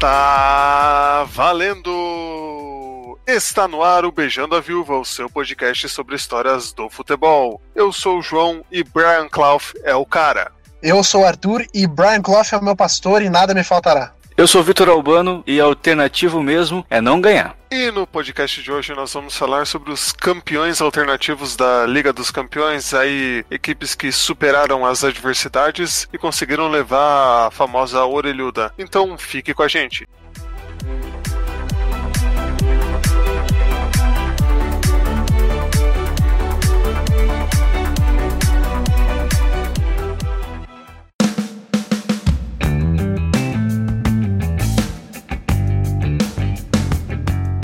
Está valendo! Está no ar o Beijando a Viúva, o seu podcast sobre histórias do futebol. Eu sou o João e Brian Clough é o cara. Eu sou o Arthur e Brian Clough é o meu pastor e nada me faltará. Eu sou Vitor Albano e alternativo mesmo é não ganhar. E no podcast de hoje nós vamos falar sobre os campeões alternativos da Liga dos Campeões, aí equipes que superaram as adversidades e conseguiram levar a famosa orelhuda. Então fique com a gente.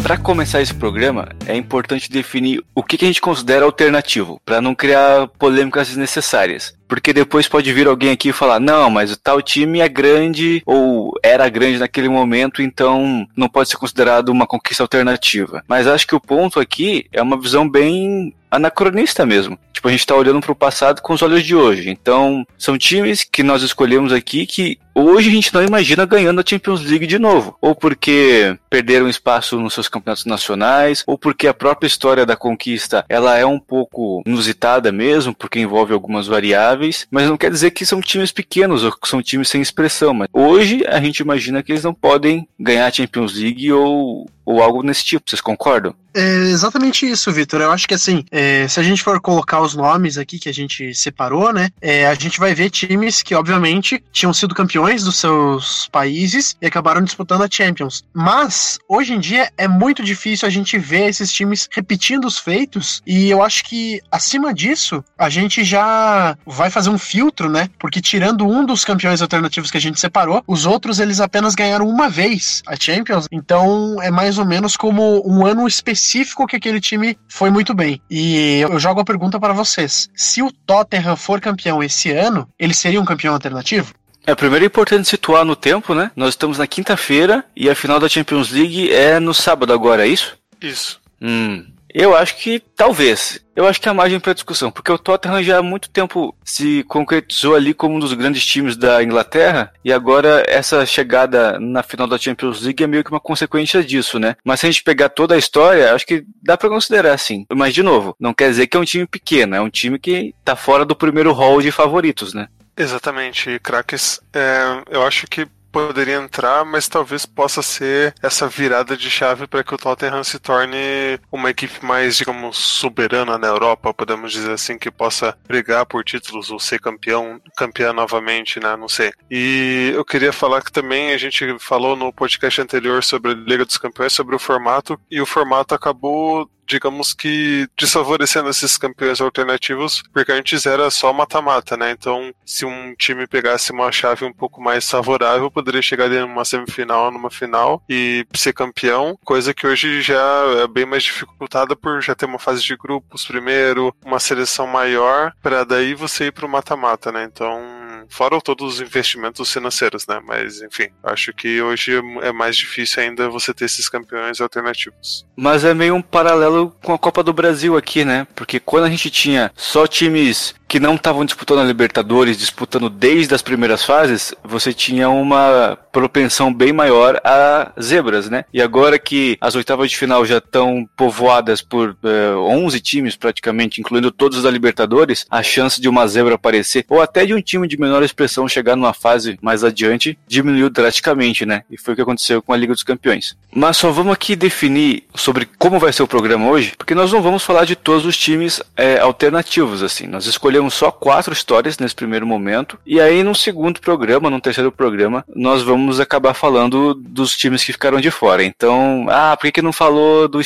Para começar esse programa, é importante definir o que, que a gente considera alternativo, para não criar polêmicas desnecessárias. Porque depois pode vir alguém aqui e falar: não, mas o tal time é grande ou era grande naquele momento, então não pode ser considerado uma conquista alternativa. Mas acho que o ponto aqui é uma visão bem anacronista mesmo. Tipo, a gente está olhando para o passado com os olhos de hoje. Então, são times que nós escolhemos aqui que hoje a gente não imagina ganhando a Champions League de novo. Ou porque perderam espaço nos seus campeonatos nacionais, ou porque a própria história da conquista ela é um pouco inusitada mesmo, porque envolve algumas variáveis. Mas não quer dizer que são times pequenos ou que são times sem expressão. Mas hoje a gente imagina que eles não podem ganhar a Champions League ou ou algo nesse tipo, vocês concordam? É exatamente isso, Vitor. Eu acho que assim, é, se a gente for colocar os nomes aqui que a gente separou, né, é, a gente vai ver times que, obviamente, tinham sido campeões dos seus países e acabaram disputando a Champions. Mas, hoje em dia, é muito difícil a gente ver esses times repetindo os feitos e eu acho que, acima disso, a gente já vai fazer um filtro, né, porque tirando um dos campeões alternativos que a gente separou, os outros eles apenas ganharam uma vez a Champions, então é mais mais ou menos como um ano específico que aquele time foi muito bem. E eu jogo a pergunta para vocês: se o Tottenham for campeão esse ano, ele seria um campeão alternativo? É, primeiro é importante situar no tempo, né? Nós estamos na quinta-feira e a final da Champions League é no sábado agora, é isso? Isso. Hum, eu acho que talvez. Eu acho que há margem para discussão, porque o Tottenham já há muito tempo se concretizou ali como um dos grandes times da Inglaterra, e agora essa chegada na final da Champions League é meio que uma consequência disso, né? Mas se a gente pegar toda a história, acho que dá para considerar assim. Mas, de novo, não quer dizer que é um time pequeno, é um time que tá fora do primeiro hall de favoritos, né? Exatamente, craques. É, eu acho que poderia entrar, mas talvez possa ser essa virada de chave para que o Tottenham se torne uma equipe mais, digamos, soberana na Europa, podemos dizer assim, que possa brigar por títulos ou ser campeão, campeã novamente, né? Não sei. E eu queria falar que também a gente falou no podcast anterior sobre a Liga dos Campeões, sobre o formato, e o formato acabou digamos que desfavorecendo esses campeões alternativos, porque antes era só mata-mata, né? Então, se um time pegasse uma chave um pouco mais favorável, poderia chegar em uma semifinal, numa final e ser campeão, coisa que hoje já é bem mais dificultada por já ter uma fase de grupos primeiro, uma seleção maior, para daí você ir pro mata-mata, né? Então, fora todos os investimentos financeiros, né? Mas enfim, acho que hoje é mais difícil ainda você ter esses campeões alternativos. Mas é meio um paralelo com a Copa do Brasil aqui, né? Porque quando a gente tinha só times que não estavam disputando a Libertadores, disputando desde as primeiras fases, você tinha uma propensão bem maior a zebras, né? E agora que as oitavas de final já estão povoadas por eh, 11 times praticamente, incluindo todos da Libertadores, a chance de uma zebra aparecer, ou até de um time de menor expressão chegar numa fase mais adiante, diminuiu drasticamente, né? E foi o que aconteceu com a Liga dos Campeões. Mas só vamos aqui definir sobre como vai ser o programa hoje, porque nós não vamos falar de todos os times eh, alternativos, assim. Nós escolhemos escolhemos só quatro histórias nesse primeiro momento. E aí, no segundo programa, no terceiro programa, nós vamos acabar falando dos times que ficaram de fora. Então, ah, por que, que não falou do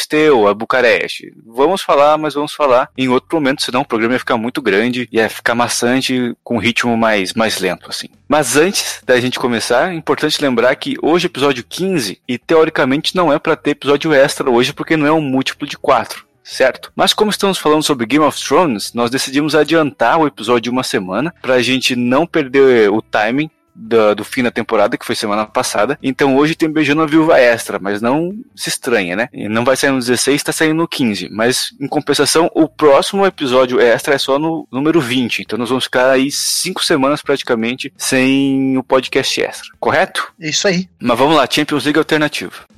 a Bucareste? Vamos falar, mas vamos falar em outro momento, senão o programa ia ficar muito grande, ia ficar maçante, com um ritmo mais, mais lento, assim. Mas antes da gente começar, é importante lembrar que hoje é episódio 15 e teoricamente não é para ter episódio extra hoje porque não é um múltiplo de 4 certo? Mas como estamos falando sobre Game of Thrones, nós decidimos adiantar o episódio de uma semana para a gente não perder o timing do, do, fim da temporada, que foi semana passada. Então hoje tem Beijando a Viúva Extra, mas não se estranha, né? Não vai sair no 16, tá saindo no 15. Mas, em compensação, o próximo episódio extra é só no número 20. Então nós vamos ficar aí cinco semanas praticamente sem o podcast extra, correto? Isso aí. Mas vamos lá, Champions League Alternativo.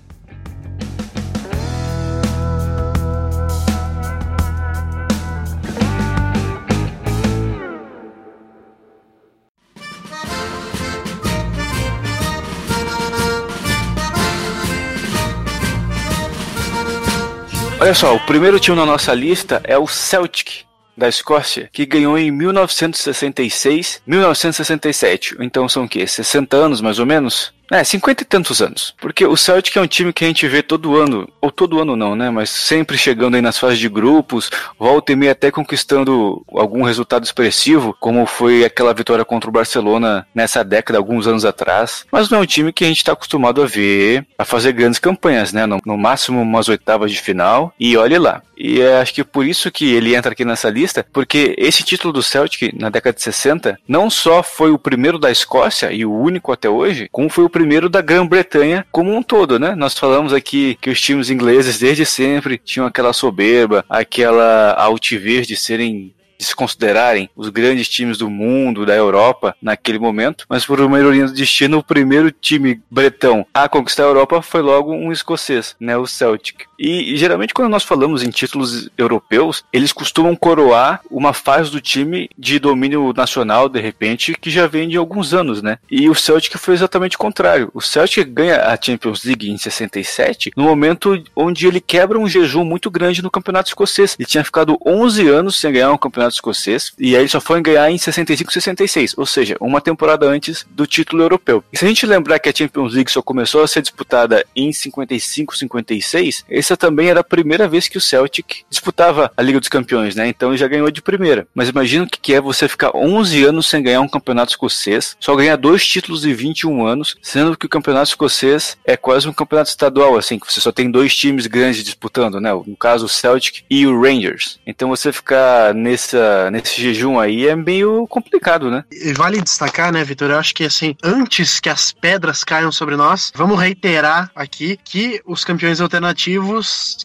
Olha só, o primeiro time na nossa lista é o Celtic, da Escócia, que ganhou em 1966, 1967. Então são o quê? 60 anos mais ou menos? É, cinquenta e tantos anos. Porque o Celtic é um time que a gente vê todo ano, ou todo ano não, né? Mas sempre chegando aí nas fases de grupos, volta e meia até conquistando algum resultado expressivo, como foi aquela vitória contra o Barcelona nessa década, alguns anos atrás. Mas não é um time que a gente está acostumado a ver a fazer grandes campanhas, né? No, no, máximo umas oitavas de final, e olhe lá. E é, acho que por isso que ele entra aqui nessa lista, porque esse título do Celtic na década de 60 não só foi o primeiro da Escócia e o único até hoje, como foi o primeiro da Grã-Bretanha como um todo, né? Nós falamos aqui que os times ingleses desde sempre tinham aquela soberba, aquela altivez de serem de se considerarem os grandes times do mundo, da Europa, naquele momento, mas por uma ironia do destino, o primeiro time bretão a conquistar a Europa foi logo um escocês, né, o Celtic. E, geralmente quando nós falamos em títulos europeus, eles costumam coroar uma fase do time de domínio nacional, de repente, que já vem de alguns anos, né? E o Celtic foi exatamente o contrário. O Celtic ganha a Champions League em 67, no momento onde ele quebra um jejum muito grande no campeonato escocês. Ele tinha ficado 11 anos sem ganhar um campeonato escocês, e aí ele só foi ganhar em 65 66, ou seja, uma temporada antes do título europeu. E se a gente lembrar que a Champions League só começou a ser disputada em 55 56, essa também era a primeira vez que o Celtic disputava a Liga dos Campeões, né? Então ele já ganhou de primeira. Mas imagina o que é você ficar 11 anos sem ganhar um campeonato escocês, só ganhar dois títulos em 21 anos, sendo que o campeonato escocês é quase um campeonato estadual, assim, que você só tem dois times grandes disputando, né? No caso, o Celtic e o Rangers. Então você ficar nessa nesse jejum aí é meio complicado, né? Vale destacar, né, Vitor? Eu acho que assim, antes que as pedras caiam sobre nós, vamos reiterar aqui que os campeões alternativos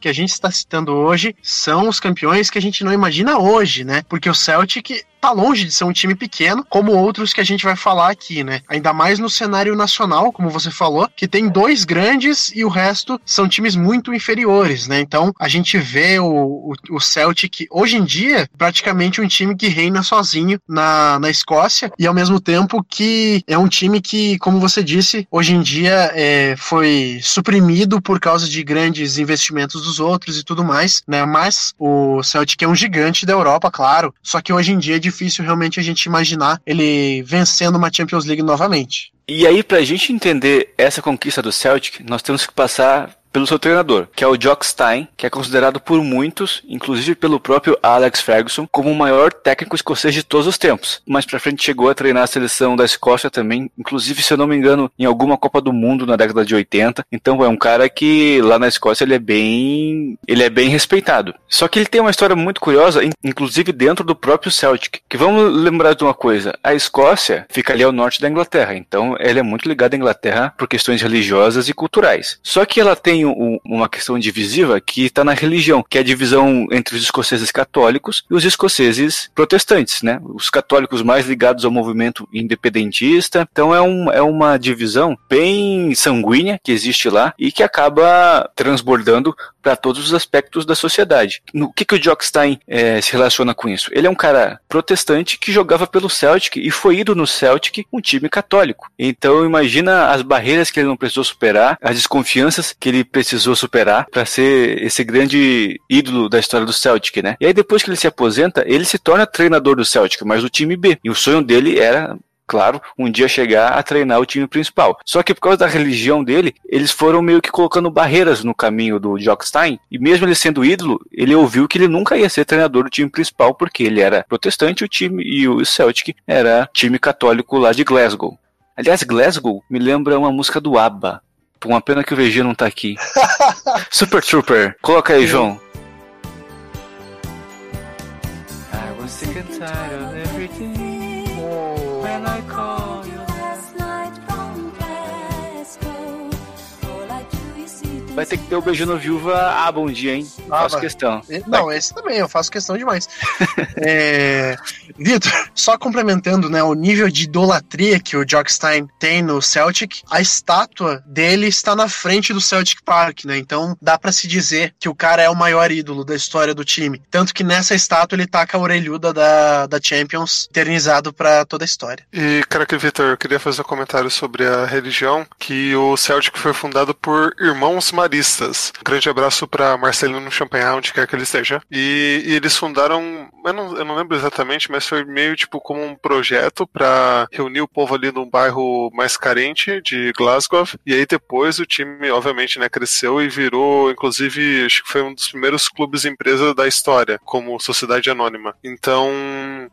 que a gente está citando hoje são os campeões que a gente não imagina hoje, né? Porque o Celtic tá longe de ser um time pequeno, como outros que a gente vai falar aqui, né? Ainda mais no cenário nacional, como você falou, que tem dois grandes e o resto são times muito inferiores, né? Então a gente vê o, o, o Celtic hoje em dia praticamente um time que reina sozinho na, na Escócia e ao mesmo tempo que é um time que, como você disse, hoje em dia é, foi suprimido por causa de grandes investimentos dos outros e tudo mais, né? Mas o Celtic é um gigante da Europa, claro. Só que hoje em dia é difícil realmente a gente imaginar ele vencendo uma Champions League novamente. E aí, pra gente entender essa conquista do Celtic, nós temos que passar pelo seu treinador, que é o Jock Stein, que é considerado por muitos, inclusive pelo próprio Alex Ferguson, como o maior técnico escocês de todos os tempos. Mais pra frente chegou a treinar a seleção da Escócia também, inclusive, se eu não me engano, em alguma Copa do Mundo na década de 80. Então é um cara que lá na Escócia ele é bem, ele é bem respeitado. Só que ele tem uma história muito curiosa, inclusive dentro do próprio Celtic. Que vamos lembrar de uma coisa, a Escócia fica ali ao norte da Inglaterra, então ela é muito ligada à Inglaterra por questões religiosas e culturais. Só que ela tem um, uma questão divisiva que está na religião, que é a divisão entre os escoceses católicos e os escoceses protestantes, né? Os católicos mais ligados ao movimento independentista. Então é, um, é uma divisão bem sanguínea que existe lá e que acaba transbordando para todos os aspectos da sociedade. No que, que o Jockstein é, se relaciona com isso? Ele é um cara protestante que jogava pelo Celtic e foi ido no Celtic um time católico. Então imagina as barreiras que ele não precisou superar, as desconfianças que ele precisou superar para ser esse grande ídolo da história do Celtic, né? E aí depois que ele se aposenta, ele se torna treinador do Celtic, mas do time B. E o sonho dele era claro, um dia chegar a treinar o time principal. Só que por causa da religião dele, eles foram meio que colocando barreiras no caminho do Jockstein, e mesmo ele sendo ídolo, ele ouviu que ele nunca ia ser treinador do time principal, porque ele era protestante o time e o Celtic era time católico lá de Glasgow. Aliás, Glasgow me lembra uma música do ABBA, uma pena que o VG não tá aqui. Super Trooper. Coloca aí, João. I was sick and tired of everything Vai ter que ter o beijo no viúva ah, bom dia, hein? Ah, faço vai. questão. Não, vai. esse também, eu faço questão demais. é... Vitor, só complementando, né, o nível de idolatria que o Jockstein tem no Celtic, a estátua dele está na frente do Celtic Park, né? Então dá para se dizer que o cara é o maior ídolo da história do time. Tanto que nessa estátua ele taca a orelhuda da, da Champions eternizado para toda a história. E, cara, que Vitor, eu queria fazer um comentário sobre a religião, que o Celtic foi fundado por irmãos Um grande abraço para Marcelino Champagnat, onde quer que ele esteja. E, e eles fundaram, eu não, eu não lembro exatamente, mas foi meio tipo como um projeto para reunir o povo ali num bairro mais carente de Glasgow. E aí depois o time, obviamente, né, cresceu e virou, inclusive, acho que foi um dos primeiros clubes empresa da história, como sociedade anônima. Então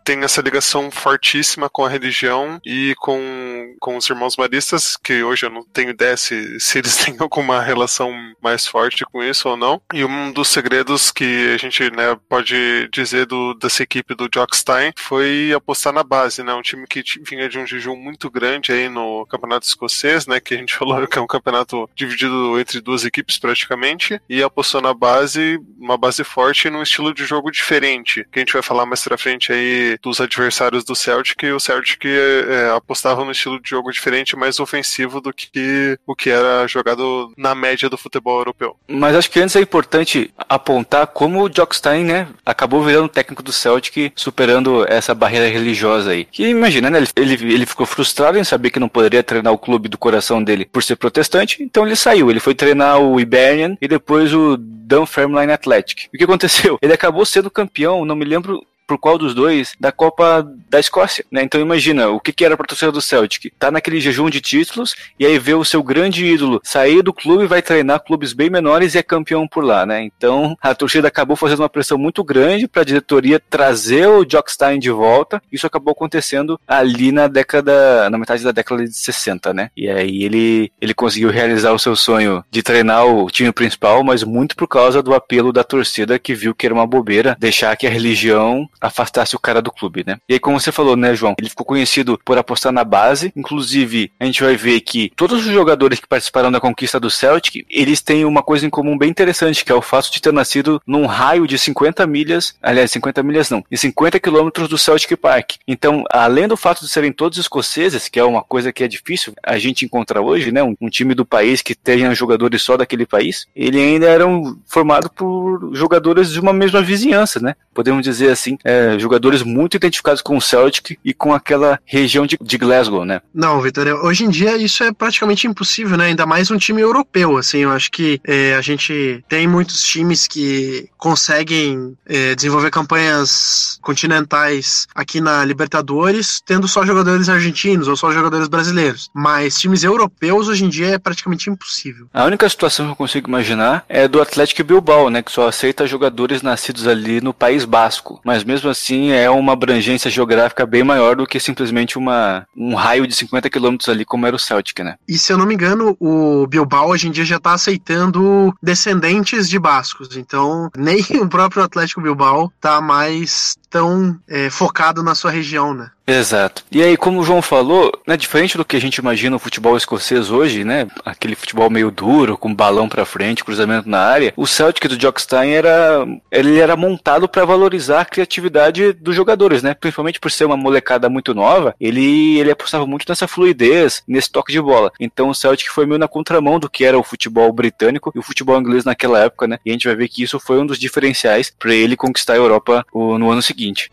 tem essa ligação fortíssima com a religião e com, com os irmãos maristas, que hoje eu não tenho ideia se, se eles têm alguma relação mais forte com isso ou não. E um dos segredos que a gente né, pode dizer do, dessa equipe do Jockstein foi apostar na base, né? Um time que vinha de um jejum muito grande aí no campeonato escocês, né? Que a gente falou que é um campeonato dividido entre duas equipes praticamente, e apostou na base, uma base forte num estilo de jogo diferente, que a gente vai falar mais pra frente aí dos adversários do Celtic, e o Celtic é, apostava no estilo de jogo diferente, mais ofensivo do que o que era jogado na média do futebol europeu. Mas acho que antes é importante apontar como o Jockstein, né, acabou virando técnico do Celtic, superando essa barreira religiosa aí. Que imagina, né, ele, ele ficou frustrado em saber que não poderia treinar o clube do coração dele por ser protestante, então ele saiu, ele foi treinar o Iberian e depois o Dunfermline Athletic. O que aconteceu? Ele acabou sendo campeão, não me lembro por qual dos dois da Copa da Escócia, né? Então imagina o que, que era para torcida do Celtic, tá naquele jejum de títulos e aí vê o seu grande ídolo sair do clube, vai treinar clubes bem menores e é campeão por lá, né? Então a torcida acabou fazendo uma pressão muito grande para a diretoria trazer o Jockstein de volta. Isso acabou acontecendo ali na década, na metade da década de 60, né? E aí ele ele conseguiu realizar o seu sonho de treinar o time principal, mas muito por causa do apelo da torcida que viu que era uma bobeira deixar que a religião afastasse o cara do clube, né? E aí, como você falou, né, João? Ele ficou conhecido por apostar na base. Inclusive, a gente vai ver que todos os jogadores que participaram da conquista do Celtic, eles têm uma coisa em comum bem interessante, que é o fato de ter nascido num raio de 50 milhas, aliás, 50 milhas não, de 50 quilômetros do Celtic Park. Então, além do fato de serem todos escoceses, que é uma coisa que é difícil a gente encontrar hoje, né? Um, um time do país que tenha jogadores só daquele país, ele ainda era um, formado por jogadores de uma mesma vizinhança, né? Podemos dizer assim, é, jogadores muito identificados com o Celtic e com aquela região de, de Glasgow, né? Não, Vitor, hoje em dia isso é praticamente impossível, né? Ainda mais um time europeu, assim, eu acho que é, a gente tem muitos times que conseguem é, desenvolver campanhas continentais aqui na Libertadores, tendo só jogadores argentinos ou só jogadores brasileiros. Mas times europeus hoje em dia é praticamente impossível. A única situação que eu consigo imaginar é do Atlético Bilbao, né? Que só aceita jogadores nascidos ali no País Basco. Mas mesmo mesmo assim é uma abrangência geográfica bem maior do que simplesmente uma, um raio de 50 quilômetros ali, como era o Celtic, né? E se eu não me engano, o Bilbao hoje em dia já está aceitando descendentes de bascos, então nem o próprio Atlético Bilbao tá mais tão é, focado na sua região, né? Exato. E aí, como o João falou, né, diferente do que a gente imagina o futebol escocês hoje, né, aquele futebol meio duro, com balão para frente, cruzamento na área, o Celtic do Jockstein era, ele era montado para valorizar a criatividade dos jogadores, né, principalmente por ser uma molecada muito nova, ele, ele apostava muito nessa fluidez, nesse toque de bola. Então o Celtic foi meio na contramão do que era o futebol britânico e o futebol inglês naquela época, né, e a gente vai ver que isso foi um dos diferenciais para ele conquistar a Europa no ano seguinte seguinte.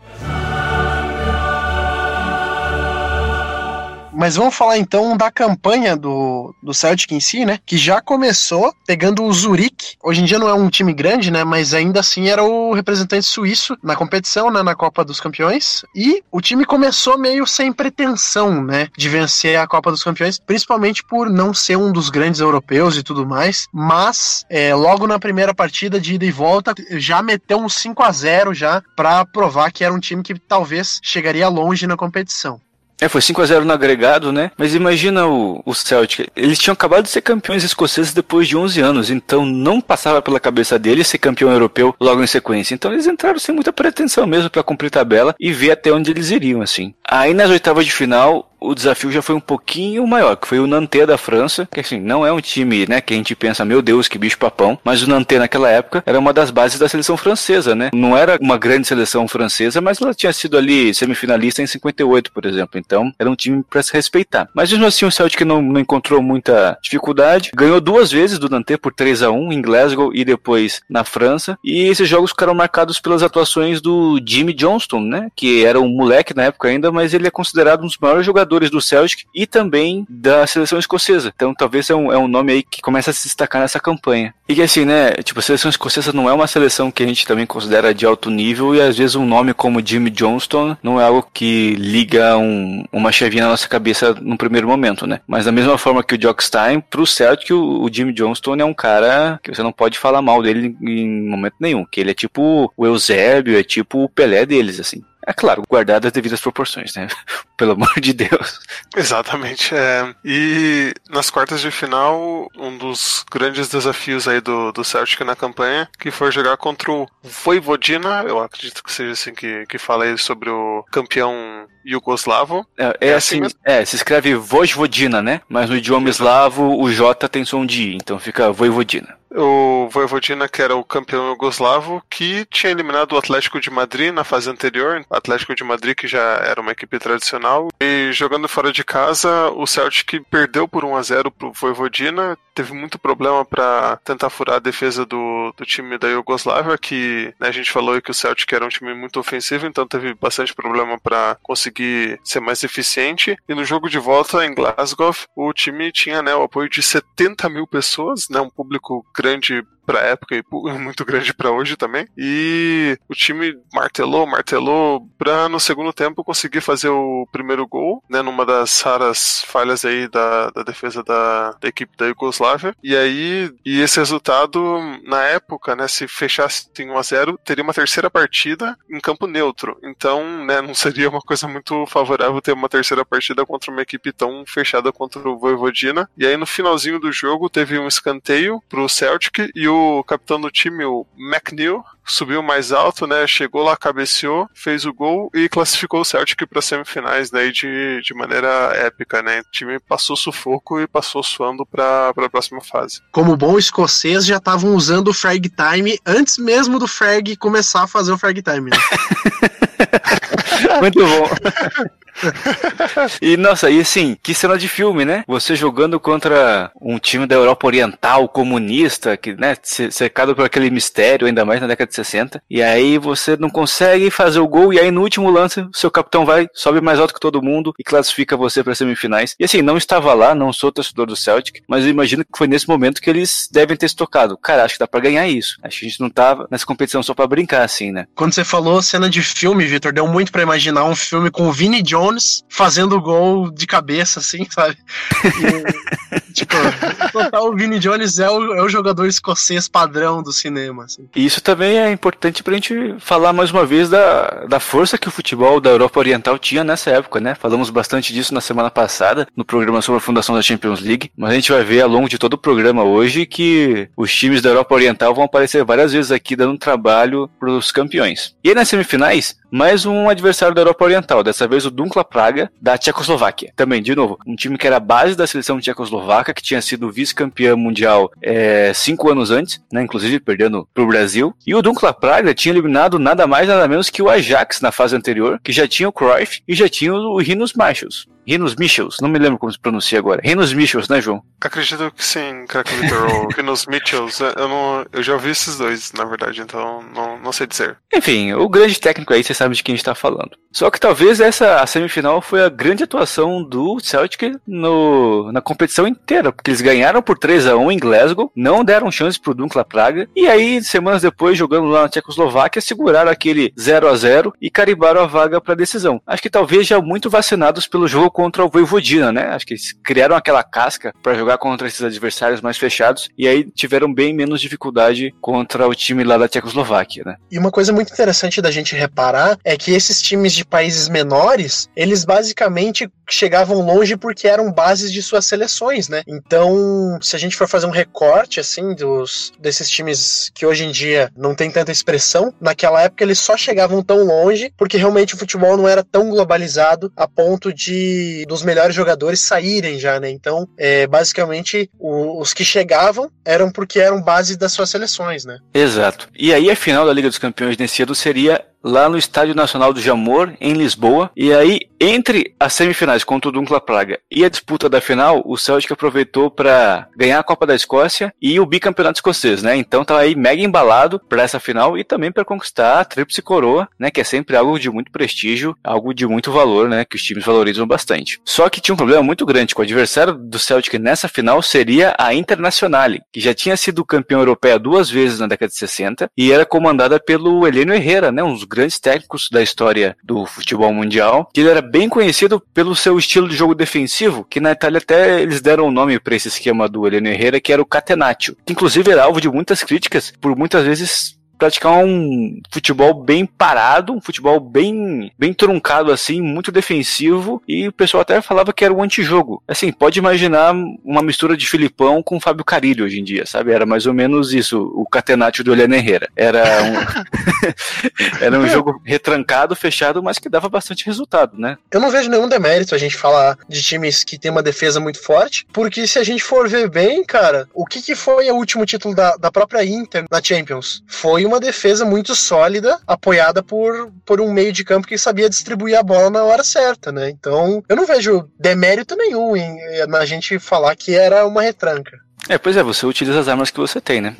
Mas vamos falar então da campanha do, do Celtic em si, né? Que já começou pegando o Zurich. Hoje em dia não é um time grande, né? Mas ainda assim era o representante suíço na competição, né? Na Copa dos Campeões. E o time começou meio sem pretensão, né? De vencer a Copa dos Campeões, principalmente por não ser um dos grandes europeus e tudo mais. Mas é, logo na primeira partida de ida e volta, já meteu um 5 a 0 já para provar que era um time que talvez chegaria longe na competição. É, foi 5 a 0 no agregado, né? Mas imagina o, o Celtic. Eles tinham acabado de ser campeões escoceses depois de 11 anos, então não passava pela cabeça deles ser campeão europeu logo em sequência. Então eles entraram sem muita pretensão mesmo para cumprir tabela e ver até onde eles iriam, assim. Aí nas oitavas de final, o desafio já foi um pouquinho maior, que foi o Nantes da França, que assim, não é um time, né, que a gente pensa, meu Deus, que bicho papão, mas o Nantes naquela época era uma das bases da seleção francesa, né? Não era uma grande seleção francesa, mas ela tinha sido ali semifinalista em 58, por exemplo. Então, era um time para se respeitar. Mas mesmo assim, o Celtic não, não encontrou muita dificuldade. Ganhou duas vezes do Nantes por 3 a 1 em Glasgow e depois na França. E esses jogos ficaram marcados pelas atuações do Jimmy Johnston, né? Que era um moleque na época ainda, mas ele é considerado um dos maiores jogadores do Celtic e também da seleção escocesa. Então, talvez é um, é um nome aí que começa a se destacar nessa campanha. E que assim, né? Tipo, a seleção escocesa não é uma seleção que a gente também considera de alto nível e às vezes um nome como Jimmy Johnston não é algo que liga um, uma chavinha na nossa cabeça no primeiro momento, né? Mas da mesma forma que o Jock Stein, pro Celtic, o, o Jimmy Johnston é um cara que você não pode falar mal dele em momento nenhum, que ele é tipo o Eusébio, é tipo o Pelé deles, assim. É claro, guardado as devidas proporções, né? Pelo amor de Deus. Exatamente. É. E nas quartas de final, um dos grandes desafios aí do, do Celtic na campanha, que foi jogar contra o Voivodina, eu acredito que seja assim que, que fala aí sobre o campeão Yugoslavo. É, é, é assim, assim é, se escreve Vojvodina, né? Mas no idioma eslavo o J tem som de I, então fica Voivodina o Voivodina, que era o campeão yugoslavo, que tinha eliminado o Atlético de Madrid na fase anterior. O Atlético de Madrid, que já era uma equipe tradicional. E jogando fora de casa, o Celtic perdeu por 1 a 0 pro Voivodina. Teve muito problema para tentar furar a defesa do, do time da Iugoslávia, que né, a gente falou que o Celtic era um time muito ofensivo, então teve bastante problema para conseguir ser mais eficiente. E no jogo de volta em Glasgow, o time tinha né, o apoio de 70 mil pessoas, né, um público grande pra época e muito grande para hoje também. E o time martelou, martelou pra no segundo tempo conseguir fazer o primeiro gol, né, numa das raras falhas aí da, da defesa da, da equipe da Yugoslávia. E aí, e esse resultado, na época, né, se fechasse em 1 a 0 teria uma terceira partida em campo neutro. Então, né, não seria uma coisa muito favorável ter uma terceira partida contra uma equipe tão fechada contra o Voivodina. E aí, no finalzinho do jogo, teve um escanteio pro Celtic e o capitão do time, o McNeil, subiu mais alto, né? Chegou lá, cabeceou, fez o gol e classificou o Celtic para semifinais, né? De, de maneira épica, né? O time passou sufoco e passou suando para a próxima fase. Como bom escocês, já estavam usando o frag time antes mesmo do frag começar a fazer o frag time. Né? Muito bom. e nossa, e assim, que cena de filme, né? Você jogando contra um time da Europa Oriental comunista, que, né, cercado por aquele mistério, ainda mais na década de 60. E aí você não consegue fazer o gol, e aí no último lance, seu capitão vai, sobe mais alto que todo mundo e classifica você para semifinais. E assim, não estava lá, não sou torcedor do Celtic, mas eu imagino que foi nesse momento que eles devem ter se tocado. Cara, acho que dá para ganhar isso. Acho que a gente não tava nessa competição só para brincar, assim, né? Quando você falou cena de filme, Vitor, deu muito para imaginar um filme com o Vinnie Jones fazendo gol de cabeça, assim, sabe? E, tipo, total, o Vinnie Jones é o, é o jogador escocês padrão do cinema. Assim. E isso também é importante pra gente falar mais uma vez da, da força que o futebol da Europa Oriental tinha nessa época, né? Falamos bastante disso na semana passada, no programa sobre a fundação da Champions League, mas a gente vai ver ao longo de todo o programa hoje que os times da Europa Oriental vão aparecer várias vezes aqui dando trabalho pros campeões. E aí nas semifinais, mais um adversário da Europa Oriental, dessa vez o Dunkla Praga, da Tchecoslováquia. Também, de novo, um time que era base da seleção tchecoslovaca, que tinha sido vice-campeã mundial é, cinco anos antes, né, inclusive perdendo para o Brasil. E o Dunkla Praga tinha eliminado nada mais nada menos que o Ajax na fase anterior, que já tinha o Cruyff e já tinha o Rinos Machos. Rinos Michels, não me lembro como se pronuncia agora. Rinos Michels, né, João? Acredito que sim, crack Victor. o Rinos Michels, eu, não, eu já ouvi esses dois, na verdade, então não, não sei dizer. Enfim, o grande técnico aí, você sabe de quem a gente tá falando. Só que talvez essa semifinal foi a grande atuação do Celtic no, na competição inteira, porque eles ganharam por 3 a 1 em Glasgow, não deram chance pro Dunkla Praga, e aí, semanas depois, jogando lá na Tchecoslováquia, seguraram aquele 0 a 0 e caribaram a vaga pra decisão. Acho que talvez já muito vacinados pelo jogo contra o Voivodina, né? Acho que eles criaram aquela casca para jogar contra esses adversários mais fechados e aí tiveram bem menos dificuldade contra o time lá da Tchecoslováquia, né? E uma coisa muito interessante da gente reparar é que esses times de países menores, eles basicamente chegavam longe porque eram bases de suas seleções, né? Então, se a gente for fazer um recorte assim dos desses times que hoje em dia não tem tanta expressão, naquela época eles só chegavam tão longe porque realmente o futebol não era tão globalizado a ponto de dos melhores jogadores saírem já, né? Então, é, basicamente, o, os que chegavam eram porque eram base das suas seleções, né? Exato. E aí a final da Liga dos Campeões nesse ano seria lá no Estádio Nacional do Jamor, em Lisboa. E aí, entre as semifinais contra o Dunkla Praga e a disputa da final, o Celtic aproveitou para ganhar a Copa da Escócia e o bicampeonato escocês, né? Então tá aí mega embalado para essa final e também para conquistar a tríplice coroa, né? Que é sempre algo de muito prestígio, algo de muito valor, né? Que os times valorizam bastante. Só que tinha um problema muito grande, que o adversário do Celtic nessa final seria a Internazionale, que já tinha sido campeão europeia duas vezes na década de 60 e era comandada pelo Heleno Herrera, né? Um dos grandes técnicos da história do futebol mundial, que ele era bem conhecido pelo seu estilo de jogo defensivo, que na Itália até eles deram o um nome para esse esquema do Heleno Herrera, que era o catenaccio, que inclusive era alvo de muitas críticas, por muitas vezes praticar um futebol bem parado, um futebol bem, bem truncado assim, muito defensivo, e o pessoal até falava que era um antijogo. Assim, pode imaginar uma mistura de Filipão com Fábio Carilho hoje em dia, sabe? Era mais ou menos isso, o catenaccio do Helena Herrera. Era um, era um jogo retrancado, fechado, mas que dava bastante resultado, né? Eu não vejo nenhum demérito a gente falar de times que tem uma defesa muito forte, porque se a gente for ver bem, cara, o que, que foi o último título da, da própria Inter na Champions? Foi uma defesa muito sólida, apoiada por, por um meio de campo que sabia distribuir a bola na hora certa, né? Então, eu não vejo demérito nenhum em, na gente falar que era uma retranca. É, pois é, você utiliza as armas que você tem, né?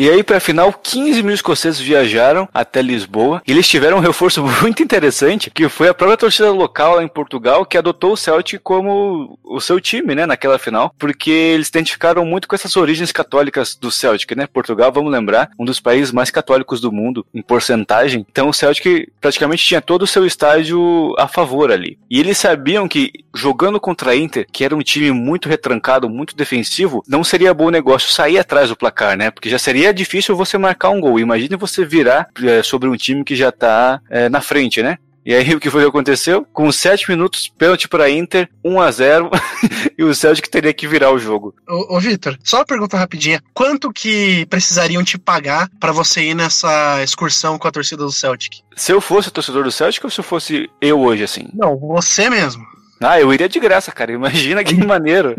E aí, para final, 15 mil escoceses viajaram até Lisboa. E eles tiveram um reforço muito interessante, que foi a própria torcida local lá em Portugal, que adotou o Celtic como o seu time, né, naquela final, porque eles identificaram muito com essas origens católicas do Celtic, né? Portugal, vamos lembrar, um dos países mais católicos do mundo, em porcentagem. Então, o Celtic praticamente tinha todo o seu estádio a favor ali. E eles sabiam que, jogando contra a Inter, que era um time muito retrancado, muito defensivo, não seria bom negócio sair atrás do placar, né? Porque já seria é difícil você marcar um gol. Imagine você virar é, sobre um time que já tá é, na frente, né? E aí o que foi que aconteceu? Com 7 minutos, pênalti para Inter, 1 a 0 e o Celtic teria que virar o jogo. Ô, ô Vitor, só uma pergunta rapidinha. Quanto que precisariam te pagar para você ir nessa excursão com a torcida do Celtic? Se eu fosse torcedor do Celtic ou se eu fosse eu hoje, assim? Não, você mesmo. Ah, eu iria de graça, cara. Imagina que maneiro.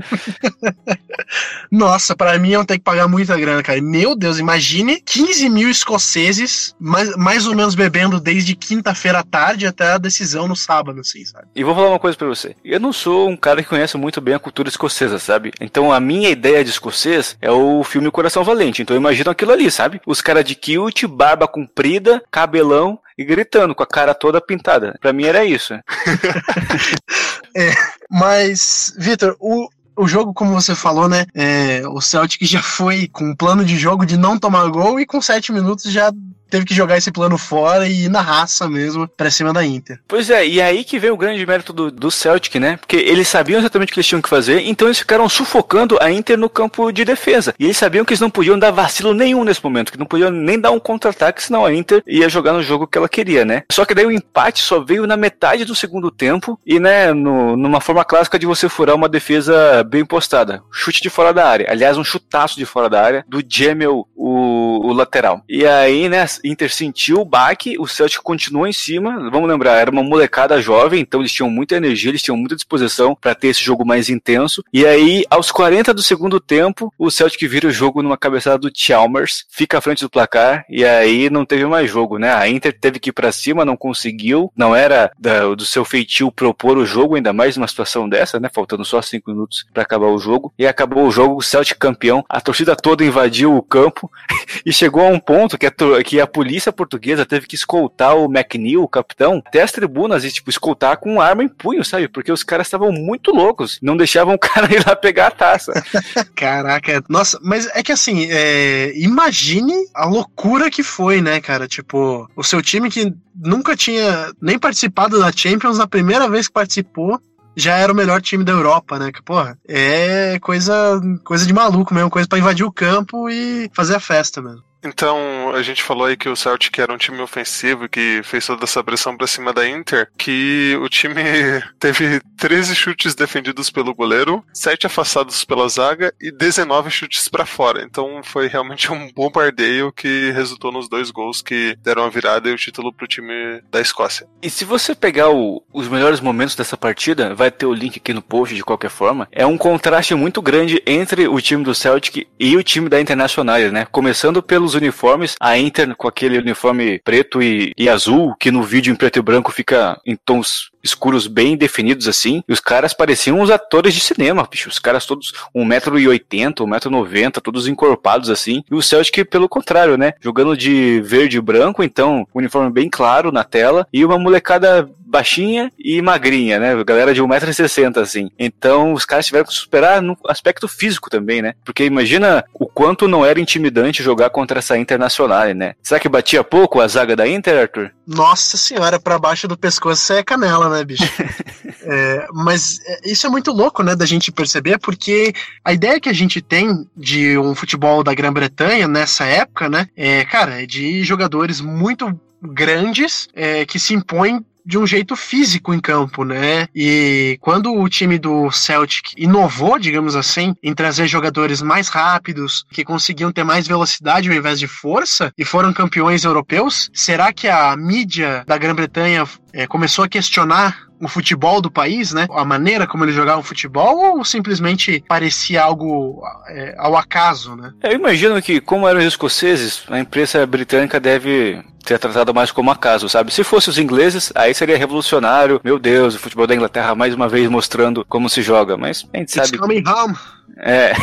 Nossa, para mim eu ter que pagar muita grana, cara. Meu Deus, imagine 15 mil escoceses, mais, mais ou menos bebendo desde quinta-feira à tarde até a decisão no sábado, assim, sabe? E vou falar uma coisa pra você. Eu não sou um cara que conhece muito bem a cultura escocesa, sabe? Então a minha ideia de escocês é o filme Coração Valente. Então eu imagino aquilo ali, sabe? Os caras de kilt, barba comprida, cabelão e gritando com a cara toda pintada. Pra mim era isso. é, mas, Vitor, o, o jogo, como você falou, né? É, o Celtic já foi com um plano de jogo de não tomar gol e com sete minutos já teve que jogar esse plano fora e ir na raça mesmo pra cima da Inter. Pois é, e aí que vem o grande mérito do, do Celtic, né? Porque eles sabiam exatamente o que eles tinham que fazer, então eles ficaram sufocando a Inter no campo de defesa. E eles sabiam que eles não podiam dar vacilo nenhum nesse momento, que não podiam nem dar um contra-ataque, senão a Inter ia jogar no jogo que ela queria, né? Só que daí o empate só veio na metade do segundo tempo e, né, no, numa forma clássica de você furar uma defesa bem postada. Chute de fora da área. Aliás, um chutaço de fora da área do Jamel, o, o lateral. E aí, né, Inter sentiu o baque, o Celtic continuou em cima. Vamos lembrar, era uma molecada jovem, então eles tinham muita energia, eles tinham muita disposição para ter esse jogo mais intenso. E aí, aos 40 do segundo tempo, o Celtic vira o jogo numa cabeçada do Chalmers, fica à frente do placar e aí não teve mais jogo, né? A Inter teve que ir para cima, não conseguiu, não era da, do seu feitio propor o jogo, ainda mais numa situação dessa, né? Faltando só 5 minutos para acabar o jogo. E acabou o jogo, o Celtic campeão, a torcida toda invadiu o campo e chegou a um ponto que a, que a polícia portuguesa teve que escoltar o McNeil, o capitão, até as tribunas e, tipo, escoltar com arma em punho, sabe? Porque os caras estavam muito loucos. Não deixavam o cara ir lá pegar a taça. Caraca, nossa, mas é que assim, é, imagine a loucura que foi, né, cara? Tipo, o seu time que nunca tinha nem participado da Champions, na primeira vez que participou, já era o melhor time da Europa, né? Que, porra, é coisa, coisa de maluco mesmo, coisa para invadir o campo e fazer a festa mesmo. Então, a gente falou aí que o Celtic era um time ofensivo que fez toda essa pressão pra cima da Inter, que o time teve 13 chutes defendidos pelo goleiro, 7 afastados pela zaga e 19 chutes para fora. Então, foi realmente um bombardeio que resultou nos dois gols que deram a virada e o título pro time da Escócia. E se você pegar o, os melhores momentos dessa partida, vai ter o link aqui no post de qualquer forma, é um contraste muito grande entre o time do Celtic e o time da Internacional, né? Começando pelos uniformes, a Inter com aquele uniforme preto e, e azul, que no vídeo em preto e branco fica em tons escuros bem definidos assim, e os caras pareciam os atores de cinema, bicho. Os caras todos 1,80m, 1,90m, todos encorpados assim. E o Celtic, pelo contrário, né? Jogando de verde e branco, então, uniforme bem claro na tela, e uma molecada baixinha e magrinha, né? Galera de 1,60m, assim. Então, os caras tiveram que superar no aspecto físico também, né? Porque imagina o quanto não era intimidante jogar contra essa Internacional, né? Será que batia pouco a zaga da Inter, Arthur? Nossa senhora, para baixo do pescoço é canela, né, bicho? é, mas é, isso é muito louco, né, da gente perceber, porque a ideia que a gente tem de um futebol da Grã-Bretanha nessa época, né, é, cara, é de jogadores muito grandes é, que se impõem de um jeito físico em campo, né? E quando o time do Celtic inovou, digamos assim, em trazer jogadores mais rápidos, que conseguiam ter mais velocidade ao invés de força, e foram campeões europeus, será que a mídia da Grã-Bretanha é, começou a questionar o futebol do país, né? A maneira como eles jogavam futebol, ou simplesmente parecia algo é, ao acaso, né? Eu imagino que, como eram os escoceses, a imprensa britânica deve ter tratado mais como acaso, sabe? Se fosse os ingleses, aí seria revolucionário. Meu Deus, o futebol da Inglaterra mais uma vez mostrando como se joga, mas a gente sabe. It's coming home. É.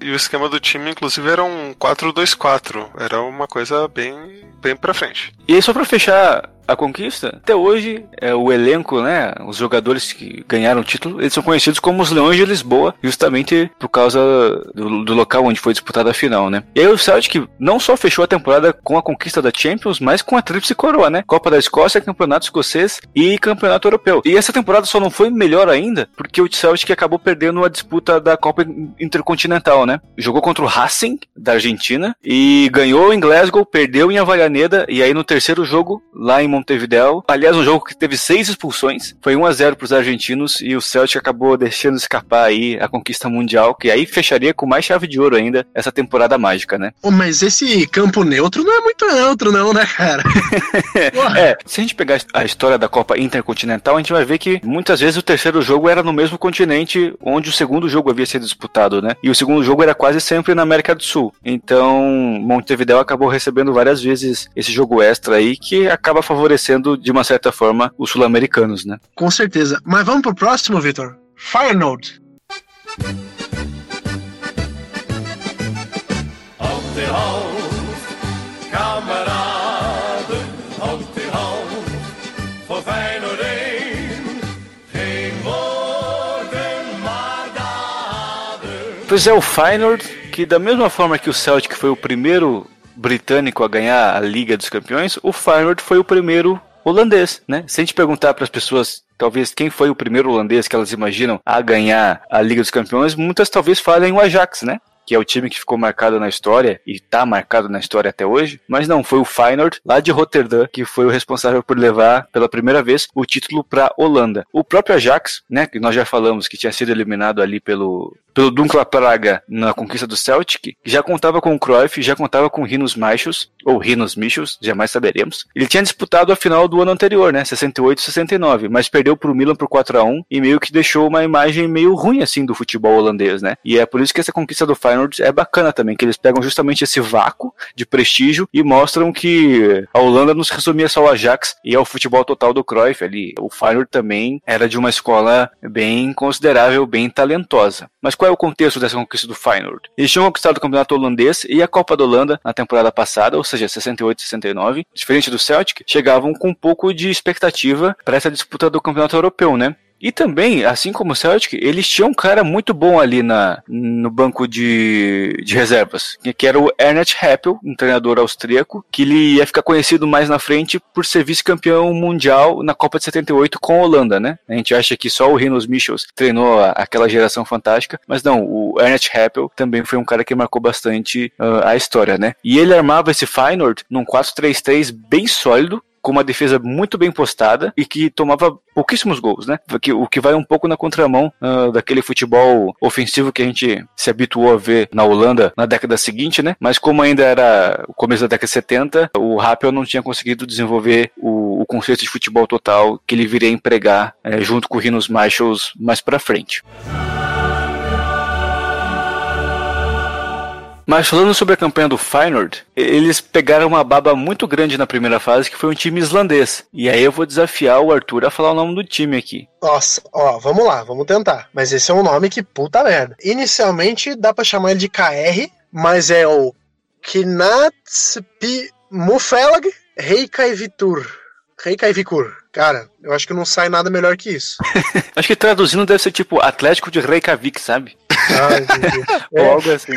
e o esquema do time, inclusive, era um 4-2-4. Era uma coisa bem, bem pra frente. E aí, só pra fechar a conquista, até hoje, é, o elenco, né, os jogadores que ganharam o título, eles são conhecidos como os Leões de Lisboa, justamente por causa do, do, local onde foi disputada a final, né. E aí o Celtic não só fechou a temporada com a conquista da Champions, mas com a tríplice coroa, né, Copa da Escócia, Campeonato Escocês e Campeonato Europeu. E essa temporada só não foi melhor ainda, porque o Celtic acabou perdendo a disputa da Copa Intercontinental, né. Jogou contra o Racing, da Argentina, e ganhou em Glasgow, perdeu em Avalhaneda, e aí no terceiro jogo, lá em Montevideo. Aliás, um jogo que teve seis expulsões. Foi 1 a 0 para os argentinos e o Celtic acabou deixando escapar aí a conquista mundial, que aí fecharia com mais chave de ouro ainda essa temporada mágica, né? Oh, mas esse campo neutro não é muito neutro, não, né, cara? é, se a gente pegar a história da Copa Intercontinental, a gente vai ver que muitas vezes o terceiro jogo era no mesmo continente onde o segundo jogo havia sido disputado, né? E o segundo jogo era quase sempre na América do Sul. Então, Montevideo acabou recebendo várias vezes esse jogo extra aí que acaba favorecendo favorecendo, de uma certa forma, os sul-americanos, né? Com certeza. Mas vamos pro próximo, Victor? Fire Node. Pois é, o Feyenoord, que da mesma forma que o Celtic foi o primeiro britânico a ganhar a Liga dos Campeões, o Feyenoord foi o primeiro holandês, né? Se a gente perguntar para as pessoas talvez quem foi o primeiro holandês que elas imaginam a ganhar a Liga dos Campeões, muitas talvez falem o Ajax, né? que é o time que ficou marcado na história e está marcado na história até hoje, mas não, foi o Feyenoord, lá de Rotterdam, que foi o responsável por levar pela primeira vez o título para Holanda. O próprio Ajax, né, que nós já falamos que tinha sido eliminado ali pelo pelo Dunkla Praga na conquista do Celtic, já contava com o Cruyff, já contava com Rinos Michels, ou Rinos Michels, jamais saberemos. Ele tinha disputado a final do ano anterior, né, 68 69, mas perdeu para o Milan por 4 a 1 e meio que deixou uma imagem meio ruim assim do futebol holandês, né? E é por isso que essa conquista do Feyenoord é bacana também, que eles pegam justamente esse vácuo de prestígio e mostram que a Holanda não se resumia só ao Ajax e ao futebol total do Cruyff ali. O Feyenoord também era de uma escola bem considerável, bem talentosa. Mas qual é o contexto dessa conquista do Feyenoord? Eles tinham conquistado o campeonato holandês e a Copa da Holanda na temporada passada, ou seja, 68 69. Diferente do Celtic, chegavam com um pouco de expectativa para essa disputa do campeonato europeu, né? E também, assim como o Celtic, eles tinham um cara muito bom ali na, no banco de, de reservas, que era o Ernest Happel, um treinador austríaco, que ele ia ficar conhecido mais na frente por ser vice-campeão mundial na Copa de 78 com a Holanda, né? A gente acha que só o Rinos Michels treinou aquela geração fantástica, mas não, o Ernest Happel também foi um cara que marcou bastante uh, a história, né? E ele armava esse Feyenoord num 4-3-3 bem sólido, com uma defesa muito bem postada e que tomava pouquíssimos gols, né? O que vai um pouco na contramão uh, daquele futebol ofensivo que a gente se habituou a ver na Holanda na década seguinte, né? Mas como ainda era o começo da década de 70, o Rappel não tinha conseguido desenvolver o, o conceito de futebol total que ele viria a empregar eh, junto com o Rinos Marshalls mais para frente. Mas falando sobre a campanha do Feyenoord, eles pegaram uma baba muito grande na primeira fase, que foi um time islandês. E aí eu vou desafiar o Arthur a falar o nome do time aqui. Nossa, ó, vamos lá, vamos tentar. Mas esse é um nome que puta merda. Inicialmente dá para chamar ele de KR, mas é o Knatspi Mufelag Reykjavikur. Reykjavikur. Cara, eu acho que não sai nada melhor que isso. acho que traduzindo deve ser tipo Atlético de Reykjavik, sabe? Ou algo assim.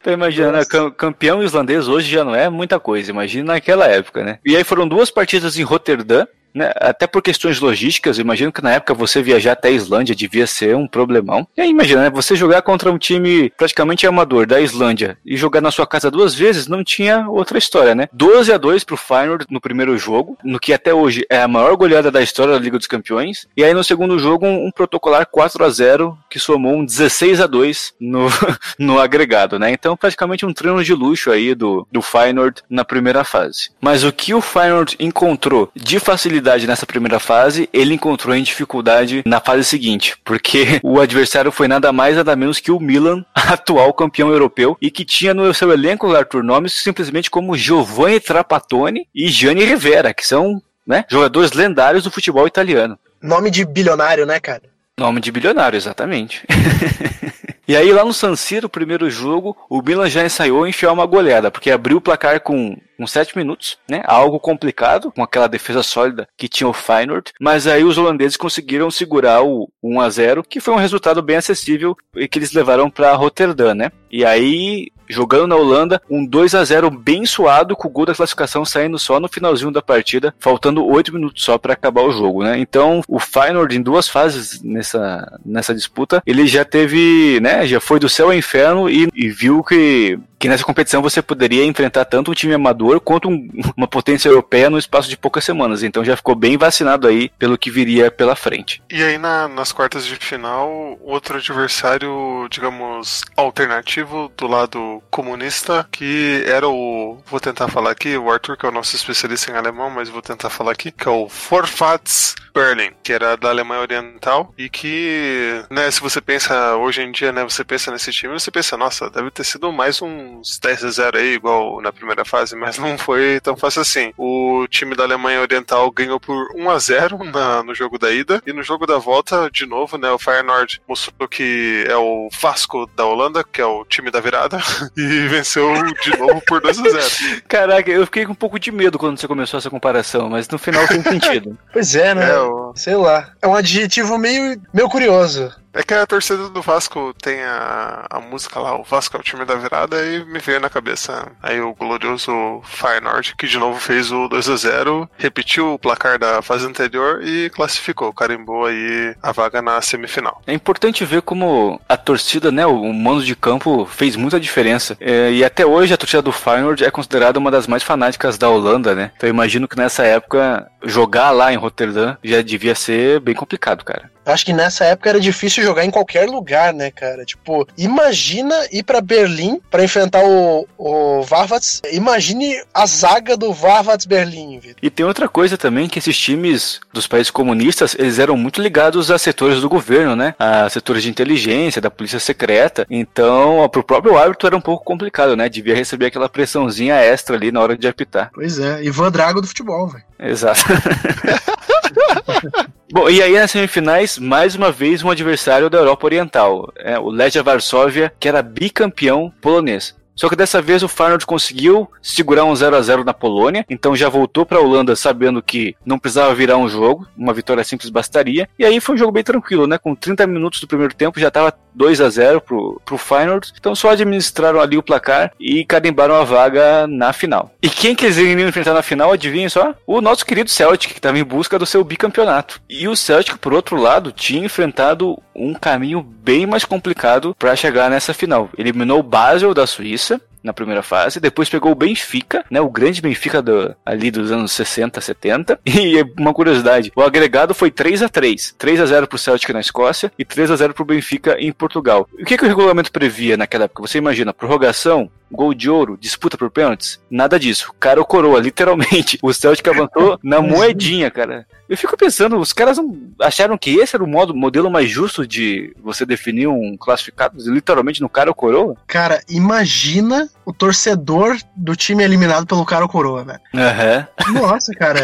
Então imagina, campeão islandês hoje já não é muita coisa, imagina naquela época, né? E aí foram duas partidas em Roterdã, né, até por questões logísticas, imagino que na época você viajar até a Islândia devia ser um problemão. E aí imagina, né, você jogar contra um time praticamente amador da Islândia e jogar na sua casa duas vezes não tinha outra história, né? 12 a 2 pro Feyenoord no primeiro jogo, no que até hoje é a maior goleada da história da Liga dos Campeões. E aí no segundo jogo um, um protocolar 4 a 0 que somou um 16 a 2 no, no agregado, né? Então praticamente um treino de luxo aí do, do Feyenoord na primeira fase. Mas o que o Feyenoord encontrou de facilidade dificuldade nessa primeira fase, ele encontrou em dificuldade na fase seguinte, porque o adversário foi nada mais nada menos que o Milan, atual campeão europeu, e que tinha no seu elenco, Arthur, nomes simplesmente como Giovanni Trapattoni e Gianni Rivera, que são né, jogadores lendários do futebol italiano. Nome de bilionário, né, cara? Nome de bilionário, exatamente. E aí lá no San Siro, o primeiro jogo, o Milan já ensaiou enfiar uma goleada, porque abriu o placar com uns 7 minutos, né? Algo complicado, com aquela defesa sólida que tinha o Feyenoord, mas aí os holandeses conseguiram segurar o 1 a 0, que foi um resultado bem acessível e que eles levaram para Roterdã, né? E aí jogando na Holanda, um 2 a 0 bem suado, com o gol da classificação saindo só no finalzinho da partida, faltando 8 minutos só para acabar o jogo, né? Então, o Feyenoord em duas fases nessa, nessa disputa, ele já teve, né, já foi do céu ao inferno e, e viu que que nessa competição você poderia enfrentar tanto um time amador quanto um, uma potência europeia no espaço de poucas semanas. Então já ficou bem vacinado aí pelo que viria pela frente. E aí na, nas quartas de final, outro adversário, digamos, alternativo do lado comunista, que era o. Vou tentar falar aqui, o Arthur, que é o nosso especialista em alemão, mas vou tentar falar aqui, que é o Forfats Berlin, que era da Alemanha Oriental, e que, né, se você pensa hoje em dia, né, você pensa nesse time, você pensa, nossa, deve ter sido mais um uns 10 a 0 aí, igual na primeira fase, mas não foi tão fácil assim. O time da Alemanha Oriental ganhou por 1 a 0 na, no jogo da ida, e no jogo da volta, de novo, né, o Feyenoord mostrou que é o Vasco da Holanda, que é o time da virada, e venceu de novo por 2 a 0 Caraca, eu fiquei com um pouco de medo quando você começou essa comparação, mas no final tem sentido. pois é, né? É, o... Sei lá. É um adjetivo meio, meio curioso. É que a torcida do Vasco tem a, a música lá, o Vasco é o time da virada, e me veio na cabeça aí o glorioso Feyenoord, que de novo fez o 2 a 0 repetiu o placar da fase anterior e classificou, carimbou aí a vaga na semifinal. É importante ver como a torcida, né, o mando de campo fez muita diferença. É, e até hoje a torcida do Feyenoord é considerada uma das mais fanáticas da Holanda, né? Então eu imagino que nessa época jogar lá em Rotterdam já devia ser bem complicado, cara. Acho que nessa época era difícil jogar em qualquer lugar, né, cara? Tipo, imagina ir para Berlim para enfrentar o, o Varvats. Imagine a zaga do Varvats Berlim, Vitor. E tem outra coisa também, que esses times dos países comunistas, eles eram muito ligados a setores do governo, né? A setores de inteligência, da polícia secreta. Então, pro próprio árbitro era um pouco complicado, né? Devia receber aquela pressãozinha extra ali na hora de apitar. Pois é, Ivan Drago do futebol, velho. Exato. Bom, e aí nas semifinais, mais uma vez um adversário da Europa Oriental, é, o Legia Varsóvia, que era bicampeão polonês. Só que dessa vez o Feyenoord conseguiu segurar um 0 a 0 na Polônia, então já voltou para a Holanda sabendo que não precisava virar um jogo, uma vitória simples bastaria. E aí foi um jogo bem tranquilo, né? Com 30 minutos do primeiro tempo já estava 2 a 0 pro, pro Feyenoord. Então só administraram ali o placar e carimbaram a vaga na final. E quem que eles iriam enfrentar na final, adivinha só? O nosso querido Celtic, que estava em busca do seu bicampeonato. E o Celtic, por outro lado, tinha enfrentado um caminho bem mais complicado para chegar nessa final. Eliminou o Basel da Suíça, na primeira fase, depois pegou o Benfica, né, o grande Benfica do, ali dos anos 60, 70. E uma curiosidade, o agregado foi 3 a 3, 3 a 0 pro Celtic na Escócia e 3 a 0 pro Benfica em Portugal. E o que, que o regulamento previa naquela época? Você imagina, prorrogação, gol de ouro, disputa por pênaltis? Nada disso. Cara ou coroa, literalmente. O Celtic avançou na moedinha, cara. Eu fico pensando, os caras não acharam que esse era o modo, modelo mais justo de você definir um classificado, literalmente no cara ou coroa? Cara, imagina o torcedor do time eliminado pelo cara ou coroa, velho. Uhum. Nossa, cara.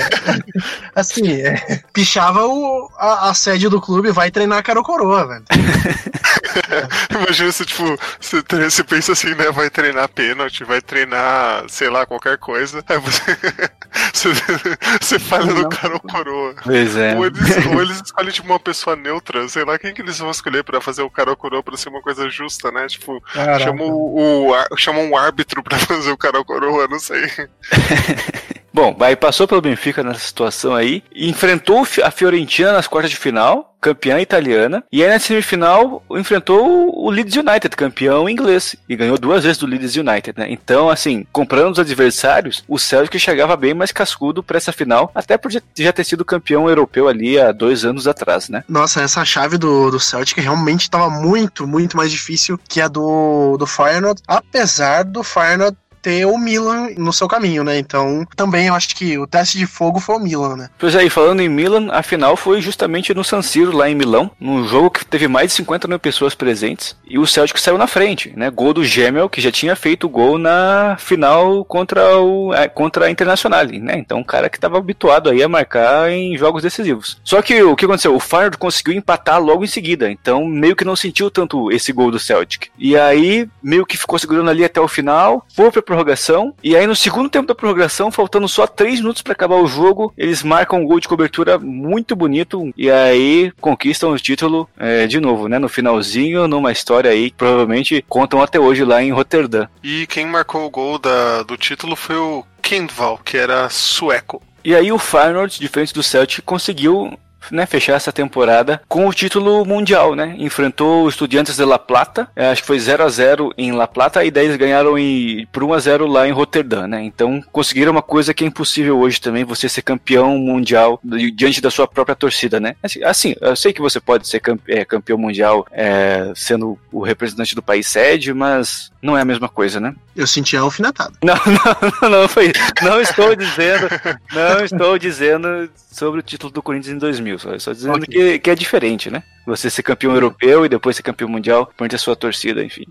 assim, é, pichava o, a, a, sede do clube vai treinar cara ou coroa, velho. Imagina se, tipo, você, você pensa assim, né? Vai treinar pênalti, vai treinar, sei lá, qualquer coisa. Aí você, você, fala no cara ou coroa. Pois é. Ou eles, ou eles escolhem, tipo, uma pessoa neutra, sei lá, quem que eles vão escolher pra fazer o cara ou coroa pra ser uma coisa justa, né? Tipo, chamam o, o, chamam um árbitro pra fazer o cara ou coroa, não sei. Bom, aí passou pelo Benfica nessa situação aí, enfrentou a Fiorentina nas quartas de final, campeã italiana, e aí na semifinal enfrentou o Leeds United, campeão inglês, e ganhou duas vezes do Leeds United, né? Então, assim, comprando os adversários, o Celtic chegava bem mais cascudo para essa final, até por já ter sido campeão europeu ali há dois anos atrás, né? Nossa, essa chave do, do Celtic realmente estava muito, muito mais difícil que a do, do Feyenoord, apesar do Feyenoord ter o Milan no seu caminho, né? Então, também eu acho que o teste de fogo foi o Milan, né? Pois aí, falando em Milan, a final foi justamente no San Siro, lá em Milão, num jogo que teve mais de 50 mil pessoas presentes, e o Celtic saiu na frente, né? Gol do Gemel, que já tinha feito gol na final contra, o, é, contra a Internacional, né? Então, um cara que estava habituado aí a marcar em jogos decisivos. Só que o que aconteceu? O Feyenoord conseguiu empatar logo em seguida, então meio que não sentiu tanto esse gol do Celtic. E aí, meio que ficou segurando ali até o final, foi pra prorrogação. E aí, no segundo tempo da prorrogação, faltando só 3 minutos para acabar o jogo, eles marcam um gol de cobertura muito bonito. E aí conquistam o título é, de novo, né? No finalzinho, numa história aí que provavelmente contam até hoje lá em Roterdã. E quem marcou o gol da, do título foi o Kindval, que era sueco. E aí o Feyenoord, diferente do Celtic, conseguiu né, fechar essa temporada com o título mundial, né? Enfrentou o Estudiantes de La Plata, é, acho que foi 0 a 0 em La Plata e daí eles ganharam em, por 1 a 0 lá em Roterdã, né? Então conseguiram uma coisa que é impossível hoje também, você ser campeão mundial diante da sua própria torcida, né? Assim, assim eu sei que você pode ser é, campeão mundial é, sendo o representante do país sede, mas não é a mesma coisa, né? Eu senti alfinetado. Não, não, não, não foi. Não estou dizendo, não estou dizendo sobre o título do Corinthians em 2000. Só estou dizendo okay. que, que é diferente, né? Você ser campeão europeu e depois ser campeão mundial perante a sua torcida, enfim.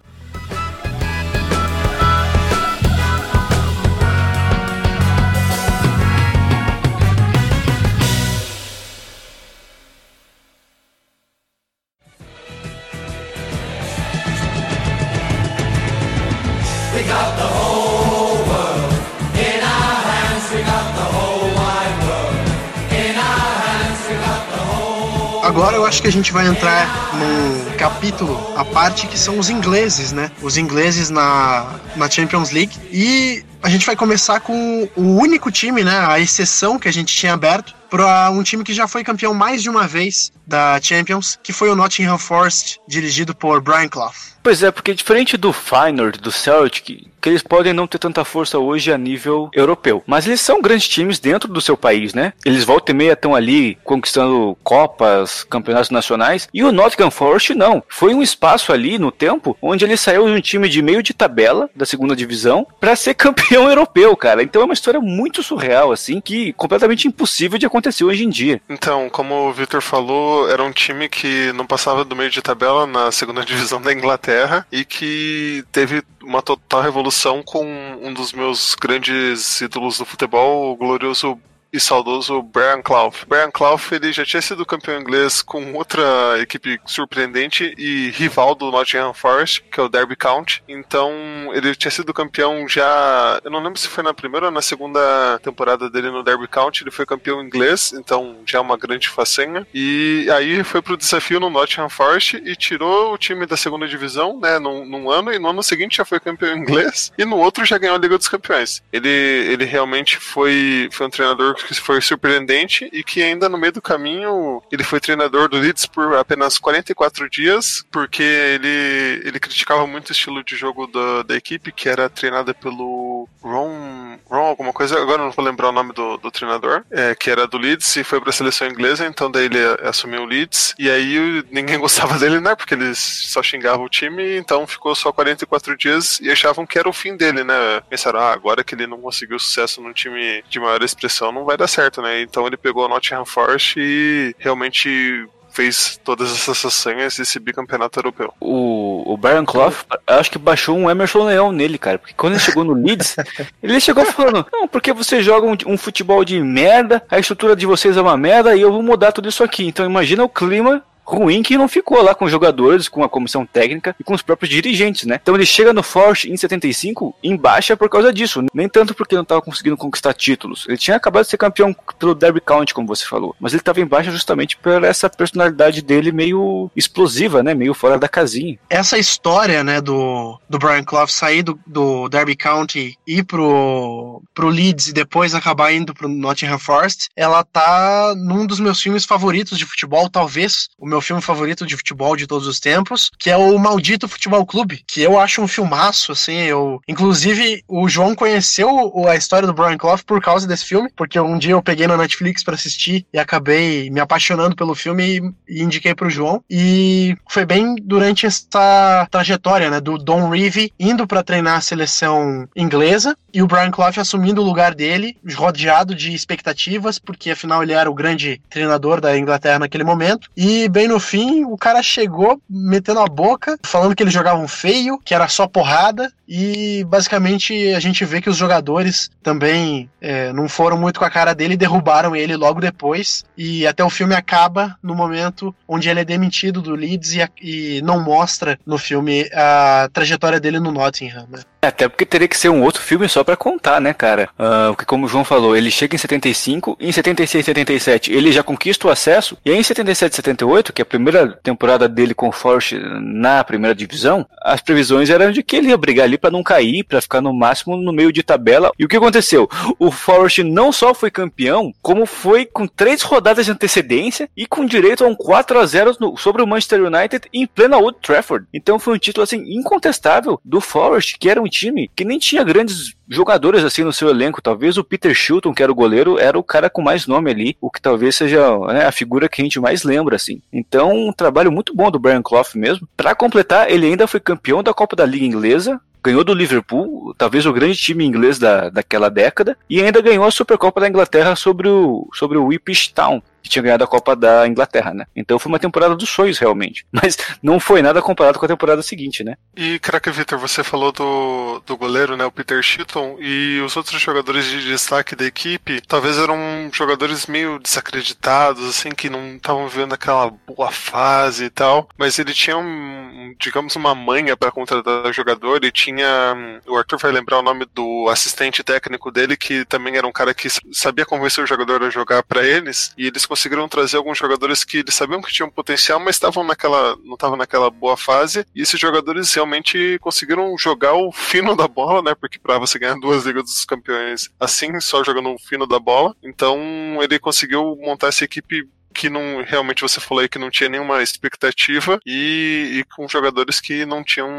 Que a gente vai entrar num capítulo a parte que são os ingleses, né? Os ingleses na, na Champions League. E a gente vai começar com o único time, né? A exceção que a gente tinha aberto para um time que já foi campeão mais de uma vez da Champions, que foi o Nottingham Forest, dirigido por Brian Clough. Pois é, porque diferente do Feyenoord, do Celtic, que eles podem não ter tanta força hoje a nível europeu. Mas eles são grandes times dentro do seu país, né? Eles volta e meia estão ali conquistando copas, campeonatos nacionais. E o Nottingham Forest não. Foi um espaço ali no tempo onde ele saiu de um time de meio de tabela da segunda divisão para ser campeão europeu, cara. Então é uma história muito surreal, assim, que completamente impossível de acontecer hoje em dia. Então, como o Victor falou, era um time que não passava do meio de tabela na segunda divisão da Inglaterra e que teve uma total revolução com um dos meus grandes ídolos do futebol, o glorioso e saudoso Brian Clough. Brian Clough ele já tinha sido campeão inglês com outra equipe surpreendente e rival do Nottingham Forest, que é o Derby County. Então ele tinha sido campeão já, eu não lembro se foi na primeira ou na segunda temporada dele no Derby County, ele foi campeão inglês, então já é uma grande façanha. E aí foi pro desafio no Nottingham Forest e tirou o time da segunda divisão, né, num, num ano, e no ano seguinte já foi campeão inglês, e no outro já ganhou a Liga dos Campeões. Ele, ele realmente foi, foi um treinador que foi surpreendente e que ainda no meio do caminho ele foi treinador do Leeds por apenas 44 dias, porque ele, ele criticava muito o estilo de jogo da, da equipe, que era treinada pelo Ron, Ron alguma coisa, agora não vou lembrar o nome do, do treinador, é, que era do Leeds e foi para a seleção inglesa, então daí ele assumiu o Leeds, e aí ninguém gostava dele, né, porque eles só xingavam o time, então ficou só 44 dias e achavam que era o fim dele, né, pensaram, ah, agora que ele não conseguiu sucesso num time de maior expressão, não vai dar certo, né, então ele pegou o Nottingham Forest e realmente fez todas essas façanhas e esse bicampeonato europeu. O, o Brian Clough, acho que baixou um Emerson Leão nele, cara. Porque quando ele chegou no Leeds, ele chegou falando: Não, porque você joga um, um, futebol de merda, a estrutura de vocês é uma merda e eu vou mudar tudo isso aqui. Então imagina o clima ruim que não ficou lá com os jogadores, com a comissão técnica e com os próprios dirigentes, né? Então ele chega no Forte em 75 em baixa por causa disso, nem tanto porque não estava conseguindo conquistar títulos. Ele tinha acabado de ser campeão pelo Derby County, como você falou, mas ele estava em baixa justamente por essa personalidade dele meio explosiva, né? Meio fora da casinha. Essa história, né, do, do Brian Clough sair do, do Derby County ir pro, pro Leeds e depois acabar indo pro Nottingham Forest, ela tá num dos meus filmes favoritos de futebol, talvez o meu filme favorito de futebol de todos os tempos, que é o Maldito Futebol Clube, que eu acho um filmaço, assim, eu... Inclusive, o João conheceu a história do Brian Clough por causa desse filme, porque um dia eu peguei na Netflix para assistir e acabei me apaixonando pelo filme e, indiquei pro João, e foi bem durante essa trajetória, né, do Don Revie indo para treinar a seleção inglesa e o Brian Clough assumindo o lugar dele, rodeado de expectativas, porque afinal ele era o grande treinador da Inglaterra naquele momento, e bem no fim, o cara chegou metendo a boca, falando que eles jogavam feio, que era só porrada, e basicamente a gente vê que os jogadores também é, não foram muito com a cara dele e derrubaram ele logo depois. E até o filme acaba no momento onde ele é demitido do Leeds e, e não mostra no filme a trajetória dele no Nottingham. Né? É, até porque teria que ser um outro filme só para contar, né, cara? Uh, porque como o João falou, ele chega em 75, em 76 e 77 ele já conquista o acesso, e aí em 77 e 78, que é a primeira temporada dele com o Forest na primeira divisão, as previsões eram de que ele ia brigar ali para não cair, para ficar no máximo no meio de tabela. E o que aconteceu? O Forest não só foi campeão, como foi com três rodadas de antecedência e com direito a um 4 a 0 no, sobre o Manchester United em plena Old Trafford. Então foi um título assim incontestável do Forest, que era um time que nem tinha grandes jogadores assim no seu elenco. Talvez o Peter Shilton, que era o goleiro, era o cara com mais nome ali, o que talvez seja né, a figura que a gente mais lembra, assim. Então, um trabalho muito bom do Brian Clough mesmo. Para completar, ele ainda foi campeão da Copa da Liga Inglesa, ganhou do Liverpool, talvez o grande time inglês da, daquela década, e ainda ganhou a Supercopa da Inglaterra sobre o, sobre o Ipswich Town que tinha ganhado a Copa da Inglaterra, né? Então foi uma temporada dos sonhos, realmente. Mas não foi nada comparado com a temporada seguinte, né? E, craque Victor, você falou do, do goleiro, né? O Peter Shilton, e os outros jogadores de destaque da equipe, talvez eram jogadores meio desacreditados, assim, que não estavam vivendo aquela boa fase e tal, mas ele tinha, um, digamos, uma manha para contratar o jogador e tinha. O Arthur vai lembrar o nome do assistente técnico dele, que também era um cara que sabia convencer o jogador a jogar para eles, e eles conseguiram trazer alguns jogadores que eles sabiam que tinham potencial, mas estavam naquela, não estavam naquela boa fase. E esses jogadores realmente conseguiram jogar o fino da bola, né? Porque para você ganhar duas ligas dos campeões assim, só jogando o fino da bola. Então ele conseguiu montar essa equipe que não realmente você falou aí que não tinha nenhuma expectativa e, e, com jogadores que não tinham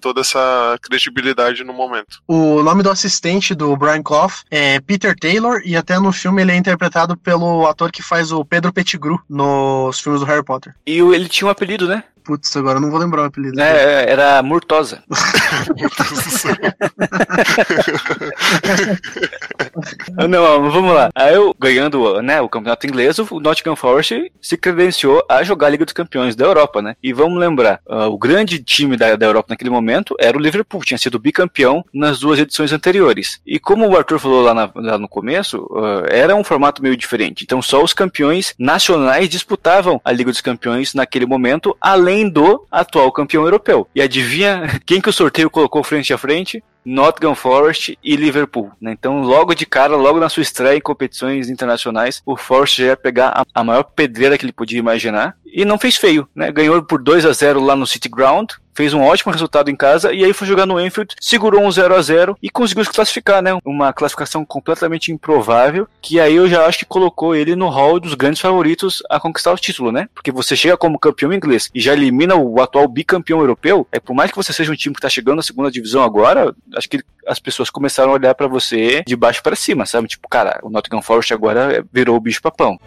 toda essa credibilidade no momento. O nome do assistente do Brian Clough é Peter Taylor e até no filme ele é interpretado pelo ator que faz o Pedro Pettigrew nos filmes do Harry Potter. E ele tinha um apelido, né? Putz, agora eu não vou lembrar o apelido. É, era Murtosa. não, vamos lá. Aí eu, ganhando né, o campeonato inglês, o Nottingham Forest se credenciou a jogar a Liga dos Campeões da Europa, né? E vamos lembrar, uh, o grande time da, da Europa naquele momento era o Liverpool, tinha sido bicampeão nas duas edições anteriores. E como o Arthur falou lá, na, lá no começo, uh, era um formato meio diferente. Então só os campeões nacionais disputavam a Liga dos Campeões naquele momento, além do atual campeão europeu. E adivinha quem que o sorteio colocou frente a frente? Nottingham Forest e Liverpool. Né? Então, logo de cara, logo na sua estreia em competições internacionais, o Forest já ia pegar a, a maior pedreira que ele podia imaginar e não fez feio, né? Ganhou por 2 a 0 lá no City Ground, fez um ótimo resultado em casa e aí foi jogar no Enfield, segurou um 0 a 0 e conseguiu se classificar, né? Uma classificação completamente improvável, que aí eu já acho que colocou ele no hall dos grandes favoritos a conquistar o título, né? Porque você chega como campeão inglês e já elimina o atual bicampeão europeu, é por mais que você seja um time que tá chegando na segunda divisão agora, acho que as pessoas começaram a olhar para você de baixo para cima, sabe? Tipo, cara, o Nottingham Forest agora virou o bicho papão.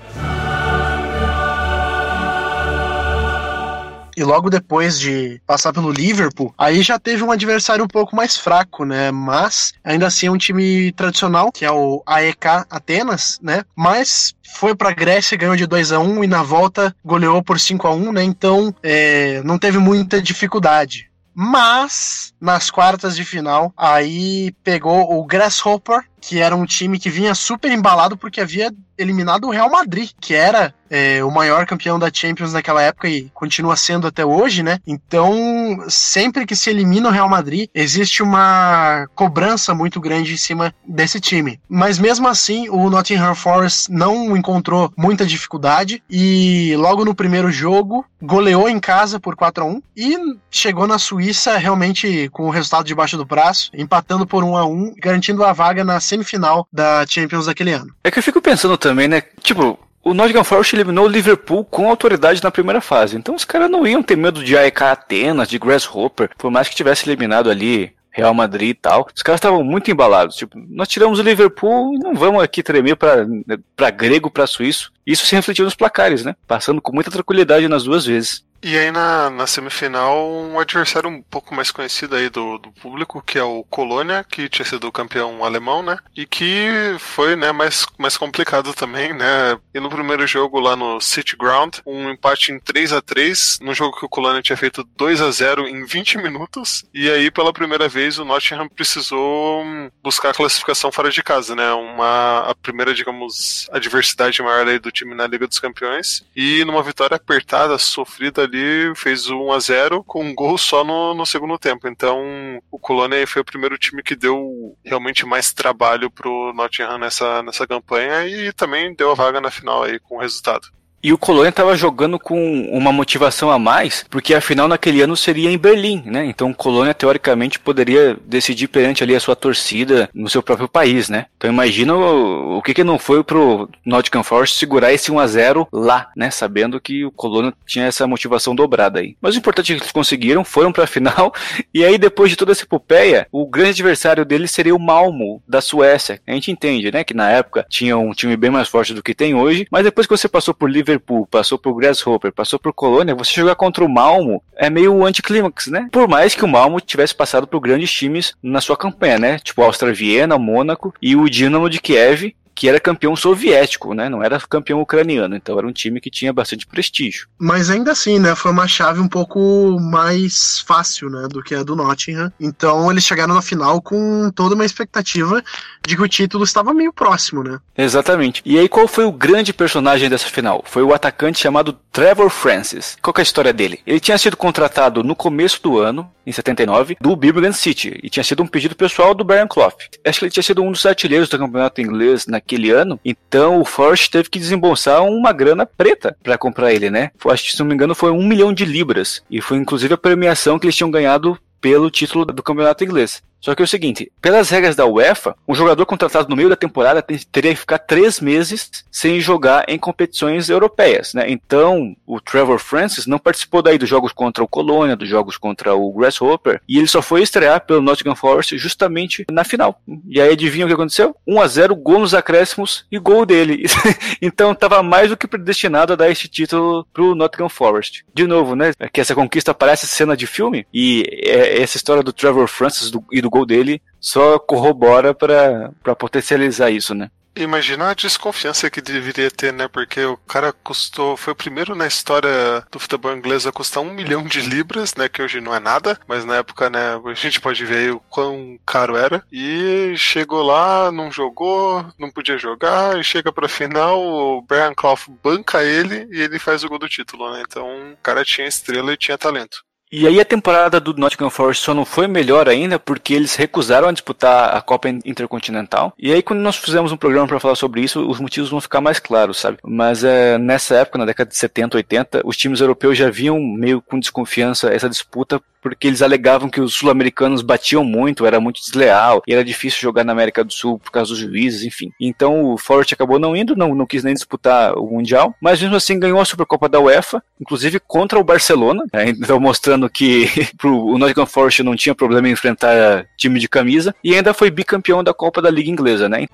E logo depois de passar pelo Liverpool, aí já teve um adversário um pouco mais fraco, né? Mas ainda assim é um time tradicional, que é o AEK Atenas, né? Mas foi para Grécia, ganhou de 2 a 1 e na volta goleou por 5 a 1 né? Então é, não teve muita dificuldade. Mas nas quartas de final, aí pegou o Grasshopper, que era um time que vinha super embalado porque havia eliminado o Real Madrid, que era é, o maior campeão da Champions naquela época e continua sendo até hoje, né? Então, sempre que se elimina o Real Madrid, existe uma cobrança muito grande em cima desse time. Mas mesmo assim, o Nottingham Forest não encontrou muita dificuldade e logo no primeiro jogo goleou em casa por 4 a 1 e chegou na Suíça realmente com o resultado debaixo do braço, empatando por 1 a 1, garantindo a vaga na semifinal da Champions daquele ano. É que eu fico pensando também, né? Tipo, o Nottingham Forest eliminou o Liverpool com autoridade na primeira fase. Então os caras não iam ter medo de AEK Atenas, de Grasshopper, por mais que tivesse eliminado ali Real Madrid e tal. Os caras estavam muito embalados. Tipo, nós tiramos o Liverpool e não vamos aqui tremer para grego, para suíço. Isso se refletiu nos placares, né? Passando com muita tranquilidade nas duas vezes. E aí na, na semifinal, um adversário um pouco mais conhecido aí do, do público, que é o Colônia, que tinha sido campeão alemão, né? E que foi, né, mais, mais complicado também, né? E no primeiro jogo lá no City Ground, um empate em 3 a 3 num jogo que o Colônia tinha feito 2 a 0 em 20 minutos. E aí, pela primeira vez, o Nottingham precisou buscar a classificação fora de casa, né? Uma, a primeira, digamos, adversidade maior aí do time na Liga dos Campeões. E numa vitória apertada, sofrida ali fez 1 a 0 com um gol só no, no segundo tempo. Então o Colônia foi o primeiro time que deu realmente mais trabalho pro Nottingham nessa, nessa campanha e também deu a vaga na final aí com o resultado. E o Colônia estava jogando com uma motivação a mais, porque a final naquele ano seria em Berlim, né? Então o Colônia teoricamente poderia decidir perante ali a sua torcida no seu próprio país, né? Então imagina o, o que que não foi pro Nottingham Forest segurar esse 1 a 0 lá, né? Sabendo que o Colônia tinha essa motivação dobrada aí. Mas o importante é que eles conseguiram, foram para a final e aí depois de toda essa epopeia, o grande adversário deles seria o Malmo da Suécia. A gente entende, né, que na época tinha um time bem mais forte do que tem hoje, mas depois que você passou por Liverpool Liverpool, passou por Grasshopper, passou por Colônia, você jogar contra o Malmo é meio anticlímax, né? Por mais que o Malmo tivesse passado por grandes times na sua campanha, né? Tipo Austria Viena, Mônaco e o Dinamo de Kiev, que era campeão soviético, né? Não era campeão ucraniano, então era um time que tinha bastante prestígio. Mas ainda assim, né? Foi uma chave um pouco mais fácil, né? Do que a do Nottingham. Então eles chegaram na final com toda uma expectativa de que o título estava meio próximo, né? Exatamente. E aí qual foi o grande personagem dessa final? Foi o atacante chamado Trevor Francis. Qual é a história dele? Ele tinha sido contratado no começo do ano, em 79, do Birmingham City, e tinha sido um pedido pessoal do Brian Clough. Acho que ele tinha sido um dos artilheiros do campeonato inglês naquele ano, então o Forest teve que desembolsar uma grana preta para comprar ele, né? Acho que, se não me engano, foi um milhão de libras, e foi inclusive a premiação que eles tinham ganhado pelo título do campeonato inglês. Só que é o seguinte, pelas regras da UEFA, um jogador contratado no meio da temporada teria que ficar três meses sem jogar em competições europeias, né? Então, o Trevor Francis não participou daí dos jogos contra o Colônia, dos jogos contra o Grasshopper, e ele só foi estrear pelo Nottingham Forest justamente na final. E aí adivinha o que aconteceu? 1 a 0 gol nos acréscimos e gol dele. então estava mais do que predestinado a dar este título pro Nottingham Forest. De novo, né? É que essa conquista parece cena de filme e é essa história do Trevor Francis e do gol dele só corrobora para potencializar isso, né? Imagina a desconfiança que deveria ter, né? Porque o cara custou. Foi o primeiro na história do futebol inglês a custar um milhão de libras, né? Que hoje não é nada, mas na época, né? A gente pode ver aí o quão caro era. E chegou lá, não jogou, não podia jogar, e chega pra final, o Brian Clough banca ele e ele faz o gol do título, né? Então o cara tinha estrela e tinha talento. E aí a temporada do Nottingham Forest só não foi melhor ainda porque eles recusaram a disputar a Copa Intercontinental. E aí quando nós fizemos um programa para falar sobre isso, os motivos vão ficar mais claros, sabe? Mas é, nessa época, na década de 70, 80, os times europeus já viam meio com desconfiança essa disputa porque eles alegavam que os sul-americanos batiam muito, era muito desleal, e era difícil jogar na América do Sul por causa dos juízes, enfim. Então o Forest acabou não indo, não, não quis nem disputar o Mundial, mas mesmo assim ganhou a Supercopa da UEFA, inclusive contra o Barcelona, né? então mostrando que o Nottingham Forest não tinha problema em enfrentar time de camisa, e ainda foi bicampeão da Copa da Liga Inglesa, né?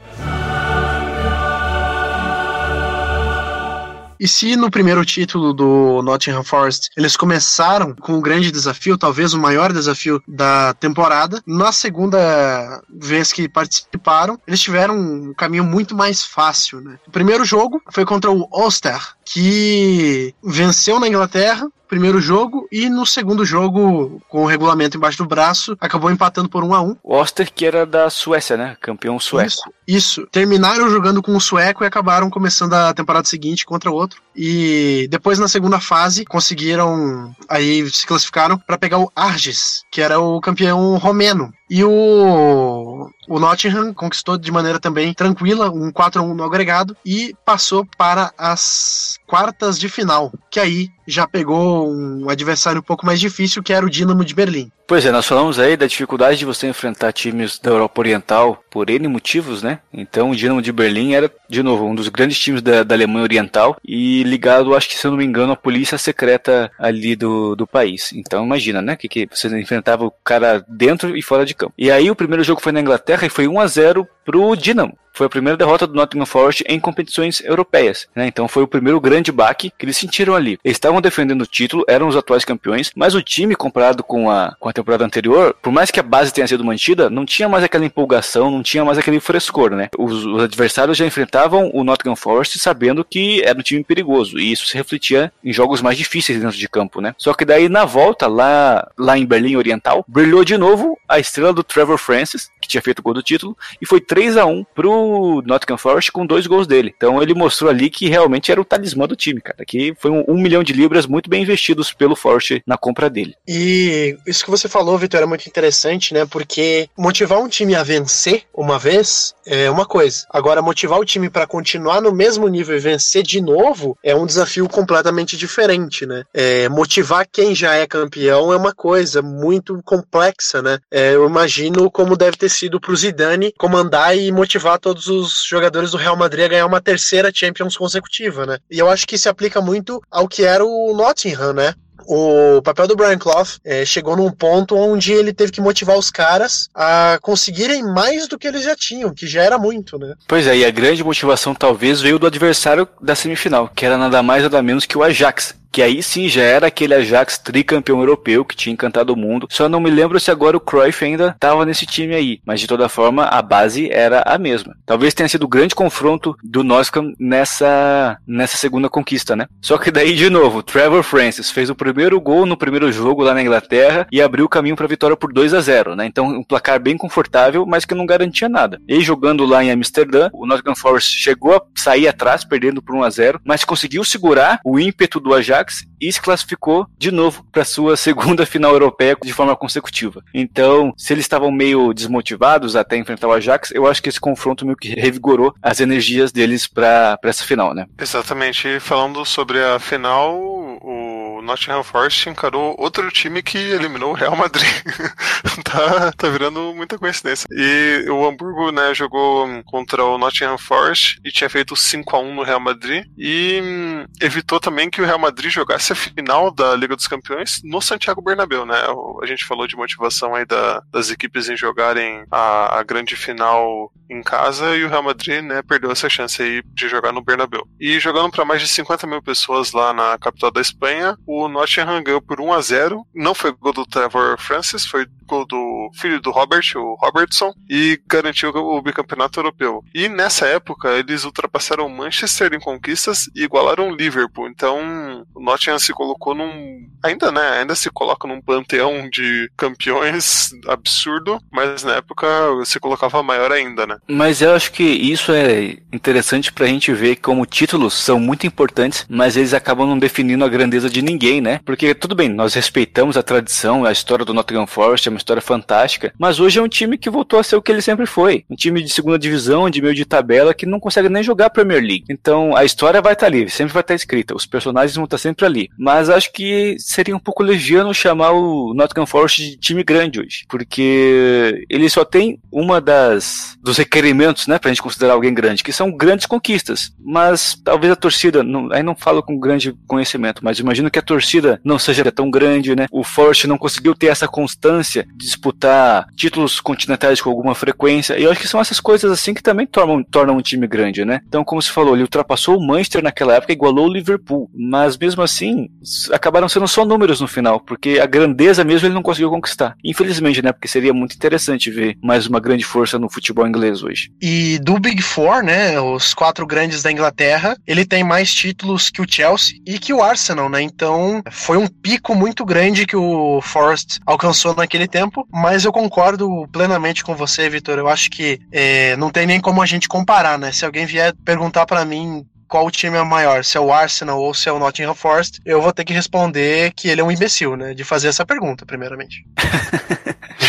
E se no primeiro título do Nottingham Forest eles começaram com um grande desafio, talvez o maior desafio da temporada, na segunda vez que participaram, eles tiveram um caminho muito mais fácil. Né? O primeiro jogo foi contra o Ulster, que venceu na Inglaterra primeiro jogo e no segundo jogo, com o regulamento embaixo do braço, acabou empatando por 1 a 1 O Oster, que era da Suécia, né? Campeão sueco. Isso, isso. Terminaram jogando com o sueco e acabaram começando a temporada seguinte contra outro. E depois, na segunda fase, conseguiram. Aí se classificaram para pegar o Arges, que era o campeão romeno. E o, o Nottingham conquistou de maneira também tranquila um 4 a 1 no agregado e passou para as quartas de final, que aí já pegou um adversário um pouco mais difícil, que era o Dinamo de Berlim. Pois é, nós falamos aí da dificuldade de você enfrentar times da Europa Oriental por N motivos, né? Então o Dinamo de Berlim era, de novo, um dos grandes times da, da Alemanha Oriental e ligado, acho que se eu não me engano, à polícia secreta ali do, do país. Então imagina, né? Que, que você enfrentava o cara dentro e fora de campo. E aí o primeiro jogo foi na Inglaterra e foi 1 a 0 pro Dinamo. Foi a primeira derrota do Nottingham Forest em competições europeias. Né? Então foi o primeiro grande baque que eles sentiram ali. Eles estavam defendendo o título, eram os atuais campeões, mas o time, comparado com a, com a temporada anterior, por mais que a base tenha sido mantida, não tinha mais aquela empolgação, não tinha mais aquele frescor. Né? Os, os adversários já enfrentavam o Nottingham Forest sabendo que era um time perigoso, e isso se refletia em jogos mais difíceis dentro de campo. Né? Só que daí na volta, lá, lá em Berlim Oriental, brilhou de novo a estrela do Trevor Francis, que tinha feito o gol do título, e foi 3 a 1 pro Nottingham Forest com dois gols dele. Então ele mostrou ali que realmente era o talismã do time, cara. Que foi um, um milhão de libras muito bem investidos pelo Forest na compra dele. E isso que você falou, Vitor, é muito interessante, né? Porque motivar um time a vencer uma vez é uma coisa. Agora, motivar o time para continuar no mesmo nível e vencer de novo é um desafio completamente diferente, né? É, motivar quem já é campeão é uma coisa muito complexa, né? É, eu imagino como deve ter sido pro Zidane comandar e motivar todos os jogadores do Real Madrid a ganhar uma terceira Champions consecutiva, né? E eu acho que se aplica muito ao que era o Nottingham, né? o papel do Brian Clough é, chegou num ponto onde ele teve que motivar os caras a conseguirem mais do que eles já tinham, que já era muito, né? Pois é, e a grande motivação talvez veio do adversário da semifinal, que era nada mais nada menos que o Ajax, que aí sim já era aquele Ajax tricampeão europeu que tinha encantado o mundo. Só não me lembro se agora o Cruyff ainda estava nesse time aí, mas de toda forma a base era a mesma. Talvez tenha sido o grande confronto do Nottingham nessa nessa segunda conquista, né? Só que daí de novo, Trevor Francis fez o primeiro gol no primeiro jogo lá na Inglaterra e abriu o caminho para a vitória por 2 a 0, né? Então um placar bem confortável, mas que não garantia nada. E jogando lá em Amsterdã, o Nottingham Forest chegou a sair atrás, perdendo por 1 a 0, mas conseguiu segurar o ímpeto do Ajax Ajax e se classificou de novo para sua segunda final europeia de forma consecutiva. Então, se eles estavam meio desmotivados até enfrentar o Ajax, eu acho que esse confronto meio que revigorou as energias deles para essa final, né? Exatamente. Falando sobre a final, o Nottingham Forest encarou outro time que eliminou o Real Madrid. tá, tá virando muita coincidência. E o Hamburgo, né, jogou contra o Nottingham Forest e tinha feito 5 a 1 no Real Madrid e hum, evitou também que o Real Madrid jogasse a final da Liga dos Campeões no Santiago Bernabéu, né? A gente falou de motivação aí da, das equipes em jogarem a, a grande final em casa e o Real Madrid, né, perdeu essa chance aí de jogar no Bernabéu. E jogando para mais de 50 mil pessoas lá na capital da Espanha, o Nottingham ganhou por 1 a 0. Não foi gol do Trevor Francis, foi gol do filho do Robert, o Robertson, e garantiu o bicampeonato europeu. E nessa época eles ultrapassaram Manchester em conquistas e igualaram Liverpool. Então o Nottingham se colocou num. Ainda, né? Ainda se coloca num panteão de campeões absurdo, mas na época se colocava maior ainda, né? Mas eu acho que isso é interessante pra gente ver como títulos são muito importantes, mas eles acabam não definindo a grandeza de ninguém, né? Porque tudo bem, nós respeitamos a tradição, a história do Nottingham Forest, é uma história fantástica, mas hoje é um time que voltou a ser o que ele sempre foi. Um time de segunda divisão, de meio de tabela, que não consegue nem jogar a Premier League. Então a história vai estar ali, sempre vai estar escrita, os personagens vão estar sempre ali. Mas acho que seria um pouco legiano chamar o Nottingham Forest de time grande hoje, porque ele só tem uma das dos requerimentos, né, pra gente considerar alguém grande, que são grandes conquistas. Mas talvez a torcida, não, aí não falo com grande conhecimento, mas imagino que a torcida não seja tão grande, né? O Forest não conseguiu ter essa constância de disputar títulos continentais com alguma frequência. E eu acho que são essas coisas assim que também tornam, tornam um time grande, né? Então, como se falou, ele ultrapassou o Manchester naquela época, igualou o Liverpool. Mas mesmo assim, acabaram sendo só números no final, porque a grandeza mesmo ele não conseguiu conquistar. Infelizmente, né? Porque seria muito interessante ver mais uma grande força no futebol inglês hoje. E do Big Four, né? Os quatro grandes da Inglaterra, ele tem mais títulos que o Chelsea e que o Arsenal, né? Então, foi um pico muito grande que o Forest alcançou naquele tempo, mas eu concordo plenamente com você, Vitor. Eu acho que é, não tem nem como a gente comparar, né? Se alguém vier perguntar para mim qual time é maior, se é o Arsenal ou se é o Nottingham Forest, eu vou ter que responder que ele é um imbecil, né? De fazer essa pergunta, primeiramente.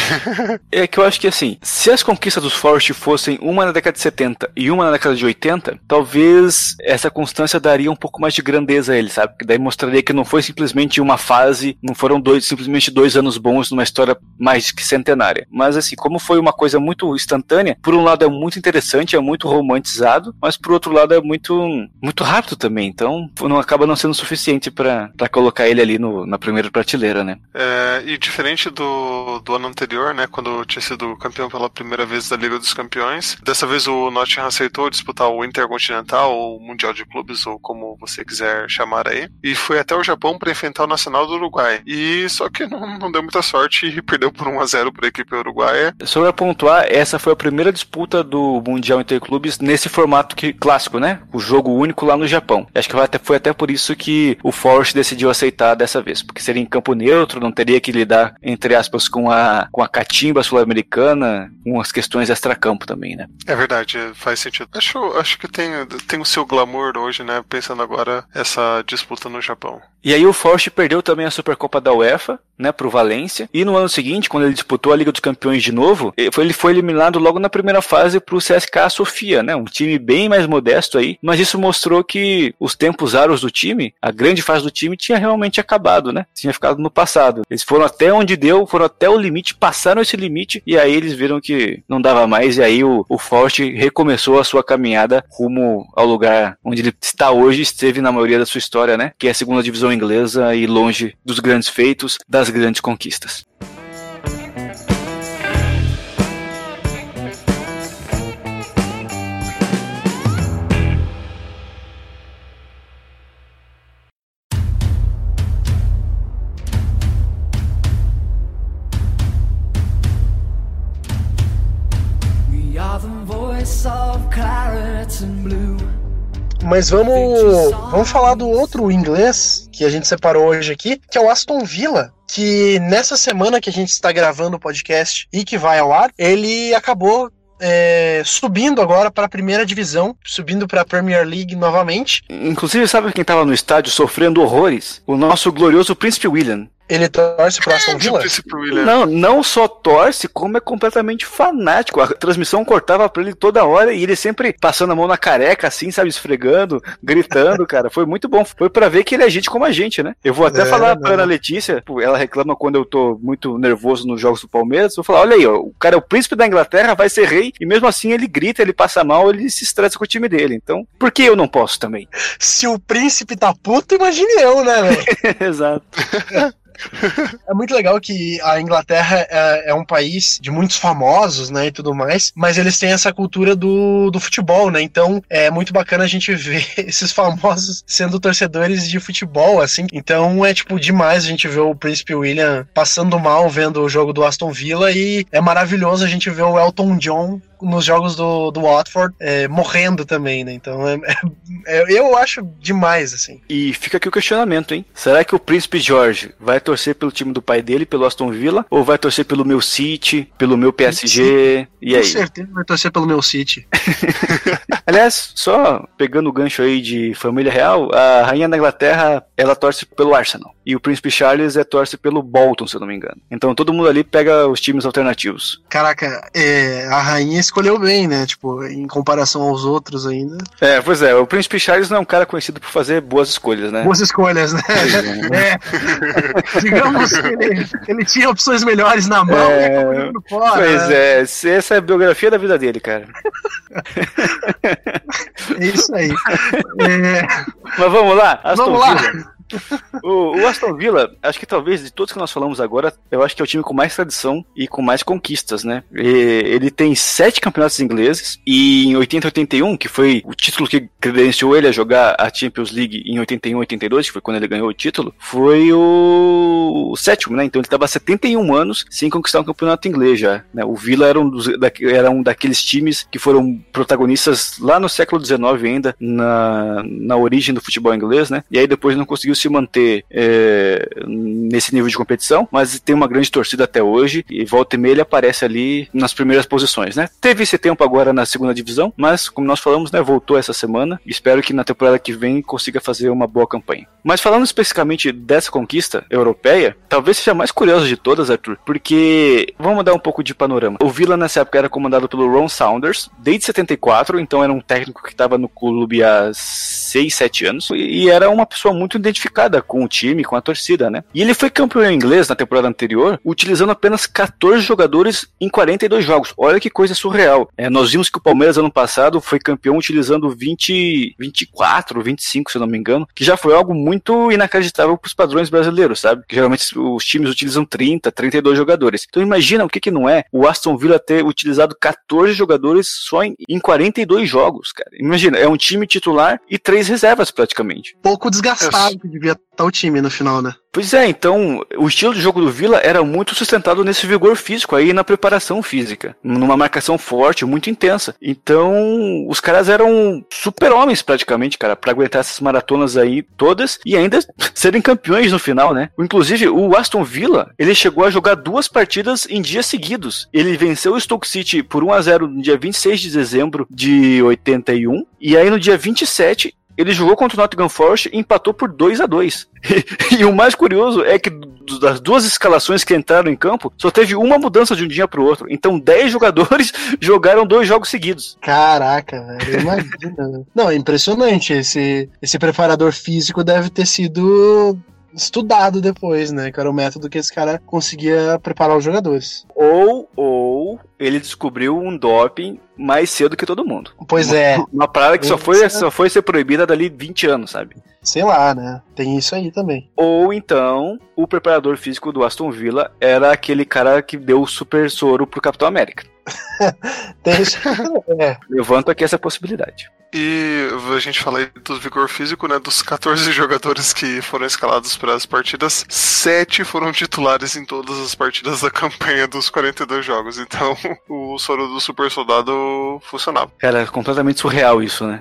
é que eu acho que assim, se as conquistas dos Forest fossem uma na década de 70 e uma na década de 80, talvez essa constância daria um pouco mais de grandeza a ele, sabe? Que daí mostraria que não foi simplesmente uma fase, não foram dois, simplesmente dois anos bons numa história mais que centenária. Mas assim, como foi uma coisa muito instantânea, por um lado é muito interessante, é muito romantizado, mas por outro lado é muito muito rápido também, então não acaba não sendo suficiente para colocar ele ali no, na primeira prateleira, né? É, e diferente do, do ano anterior, né, quando tinha sido campeão pela primeira vez da Liga dos Campeões, dessa vez o Nottingham aceitou disputar o Intercontinental ou o Mundial de Clubes ou como você quiser chamar aí, e foi até o Japão para enfrentar o Nacional do Uruguai. E só que não, não deu muita sorte e perdeu por 1 a 0 para a equipe uruguaia. Só para pontuar, essa foi a primeira disputa do Mundial Interclubes nesse formato que clássico, né? O jogo único lá no Japão. Acho que foi até, foi até por isso que o Forest decidiu aceitar dessa vez, porque seria em campo neutro, não teria que lidar, entre aspas, com a, com a catimba sul-americana, com as questões extra-campo também, né? É verdade, faz sentido. Acho, acho que tem, tem o seu glamour hoje, né? Pensando agora essa disputa no Japão. E aí o Forest perdeu também a Supercopa da UEFA, né, pro Valência. E no ano seguinte, quando ele disputou a Liga dos Campeões de novo, ele foi eliminado logo na primeira fase pro CSKA Sofia, né? Um time bem mais modesto aí, mas isso mostrou que os tempos áureos do time, a grande fase do time tinha realmente acabado, né? Tinha ficado no passado. Eles foram até onde deu, foram até o limite, passaram esse limite e aí eles viram que não dava mais e aí o, o Forte recomeçou a sua caminhada rumo ao lugar onde ele está hoje, esteve na maioria da sua história, né? Que é a segunda divisão inglesa e longe dos grandes feitos, das grandes conquistas. Mas vamos, vamos falar do outro inglês que a gente separou hoje aqui, que é o Aston Villa, que nessa semana que a gente está gravando o podcast e que vai ao ar, ele acabou é, subindo agora para a primeira divisão, subindo para a Premier League novamente. Inclusive, sabe quem estava no estádio sofrendo horrores? O nosso glorioso Príncipe William. Ele torce pro Aston Villa? Não, não só torce, como é completamente fanático. A transmissão cortava pra ele toda hora e ele sempre passando a mão na careca, assim, sabe, esfregando, gritando, cara. Foi muito bom. Foi para ver que ele é gente como a gente, né? Eu vou até é, falar não. pra Ana Letícia, ela reclama quando eu tô muito nervoso nos jogos do Palmeiras. Eu vou falar: olha aí, ó, o cara é o príncipe da Inglaterra, vai ser rei, e mesmo assim ele grita, ele passa mal, ele se estressa com o time dele. Então, por que eu não posso também? Se o príncipe tá puto, imagine eu, né, velho? Exato. é muito legal que a Inglaterra é, é, um país de muitos famosos, né, e tudo mais, mas eles têm essa cultura do, do futebol, né? Então é muito bacana a gente ver esses famosos sendo torcedores de futebol, assim. Então é tipo demais a gente ver o Príncipe William passando mal vendo o jogo do Aston Villa e é maravilhoso a gente ver o Elton John nos jogos do, do Watford é, morrendo também, né? Então é, é, é, eu acho demais, assim. E fica aqui o questionamento, hein? Será que o Príncipe George vai torcer pelo time do pai dele, pelo Aston Villa, ou vai torcer pelo meu City, pelo meu PSG? E aí? Com certeza vai torcer pelo meu City. Aliás, só pegando o gancho aí de família real, a rainha da Inglaterra, ela torce pelo Arsenal. E o príncipe Charles é torce pelo Bolton, se eu não me engano. Então todo mundo ali pega os times alternativos. Caraca, é, a rainha escolheu bem, né? Tipo, em comparação aos outros ainda. É, pois é, o príncipe Charles não é um cara conhecido por fazer boas escolhas, né? Boas escolhas, né? É. Digamos que ele, ele, tinha opções melhores na mão é... fora. Pois é, essa é a biografia da vida dele, cara. é isso aí. É... Mas vamos lá, Aston vamos lá. O, o, Aston Villa, acho que talvez de todos que nós falamos agora, eu acho que é o time com mais tradição e com mais conquistas, né? E ele tem sete campeonatos ingleses e em 80 81, que foi o título que credenciou ele a jogar a Champions League em 81 82, que foi quando ele ganhou o título, foi o, o sétimo, né? Então ele estava 71 anos sem conquistar um campeonato inglês já. Né? O Villa era um, dos, da, era um daqueles times que foram protagonistas lá no século XIX ainda, na, na origem do futebol inglês, né? E aí depois não conseguiu se manter é, nesse nível de competição, mas tem uma grande torcida até hoje e volta e meia ele aparece ali nas primeiras posições, né? Teve esse tempo agora na segunda divisão, mas como nós falamos, né, voltou essa semana. Espero que na temporada que vem consiga fazer uma boa campanha. Mas falando especificamente dessa conquista europeia, talvez seja a mais curiosa de todas, Arthur, porque vamos dar um pouco de panorama. O Villa nessa época era comandado pelo Ron Saunders desde 74, então era um técnico que estava no clube há 6, 7 anos e era uma pessoa muito identificada identificada com o time, com a torcida, né? E ele foi campeão inglês na temporada anterior, utilizando apenas 14 jogadores em 42 jogos. Olha que coisa surreal. É, nós vimos que o Palmeiras ano passado foi campeão utilizando 20, 24, 25, se eu não me engano, que já foi algo muito inacreditável para os padrões brasileiros, sabe? Que geralmente os times utilizam 30, 32 jogadores. Então imagina o que que não é o Aston Villa ter utilizado 14 jogadores só em, em 42 jogos, cara. Imagina, é um time titular e três reservas praticamente. Pouco desgastado devia estar tá o time no final, né? Pois é, então o estilo de jogo do Vila era muito sustentado nesse vigor físico aí na preparação física, numa marcação forte, muito intensa. Então os caras eram super-homens praticamente, cara, para aguentar essas maratonas aí todas e ainda serem campeões no final, né? Inclusive o Aston Villa, ele chegou a jogar duas partidas em dias seguidos. Ele venceu o Stoke City por 1 a 0 no dia 26 de dezembro de 81 e aí no dia 27 ele jogou contra o Nottingham Forest e empatou por 2 a 2 E o mais curioso é que das duas escalações que entraram em campo, só teve uma mudança de um dia para o outro. Então 10 jogadores jogaram dois jogos seguidos. Caraca, velho, imagina. Não, é impressionante. Esse, esse preparador físico deve ter sido estudado depois, né? Que era o método que esse cara conseguia preparar os jogadores. Ou, ou ele descobriu um doping mais cedo que todo mundo. Pois uma, é. Uma parada que só foi, só foi ser proibida dali 20 anos, sabe? Sei lá, né? Tem isso aí também. Ou então, o preparador físico do Aston Villa era aquele cara que deu o super soro pro Capitão América. Tem isso. é. Levanto aqui essa possibilidade. E a gente fala aí do vigor físico, né? Dos 14 jogadores que foram escalados para as partidas, 7 foram titulares em todas as partidas da campanha dos 42 jogos. Então o soro do super soldado funcionava. É completamente surreal isso, né?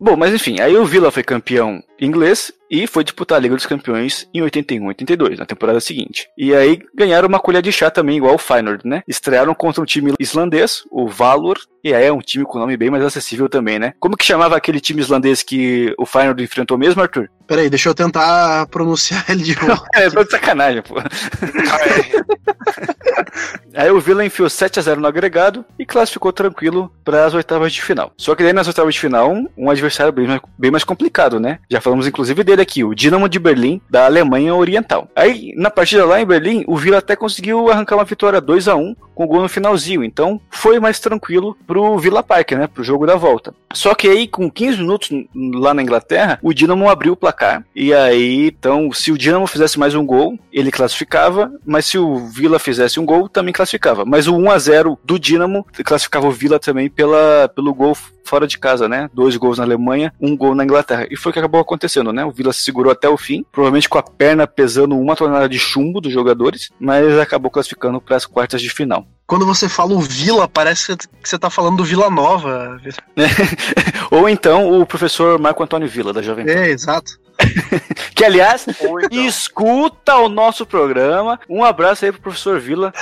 Bom, mas enfim, aí o Villa foi campeão inglês e foi disputar a Liga dos Campeões em 81 82, na temporada seguinte. E aí ganharam uma colher de chá também, igual o Feyenoord, né? Estrearam contra um time islandês, o Valor, e aí é um time com nome bem mais acessível também, né? Como que chamava aquele time islandês que o Feyenoord enfrentou mesmo, Arthur? Peraí, deixa eu tentar pronunciar ele de novo. é, tô de sacanagem, pô. aí o Villa enfiou 7 a 0 no agregado e classificou tranquilo para as oitavas de final. Só que daí nas oitavas de final, um adversário bem mais, bem mais complicado, né? Já falamos inclusive dele aqui, o Dinamo de Berlim, da Alemanha Oriental. Aí, na partida lá em Berlim, o Villa até conseguiu arrancar uma vitória 2 a 1 com gol no finalzinho. Então, foi mais tranquilo pro Villa Park, né? Pro jogo da volta. Só que aí, com 15 minutos lá na Inglaterra, o Dinamo abriu o placar. E aí, então, se o Dinamo fizesse mais um gol, ele classificava. Mas se o Villa fizesse um gol, também classificava. Mas o 1 a 0 do Dinamo classificava o Villa também pela, pelo gol fora de casa, né? Dois gols na Alemanha, um gol na Inglaterra. E foi o que acabou acontecendo, né? O Villa se segurou até o fim, provavelmente com a perna pesando uma tonelada de chumbo dos jogadores, mas acabou classificando para as quartas de final quando você fala o Vila, parece que você tá falando do Vila Nova. Ou então o professor Marco Antônio Vila, da Jovem Pan. É, exato. que, aliás, então. escuta o nosso programa. Um abraço aí pro professor Vila.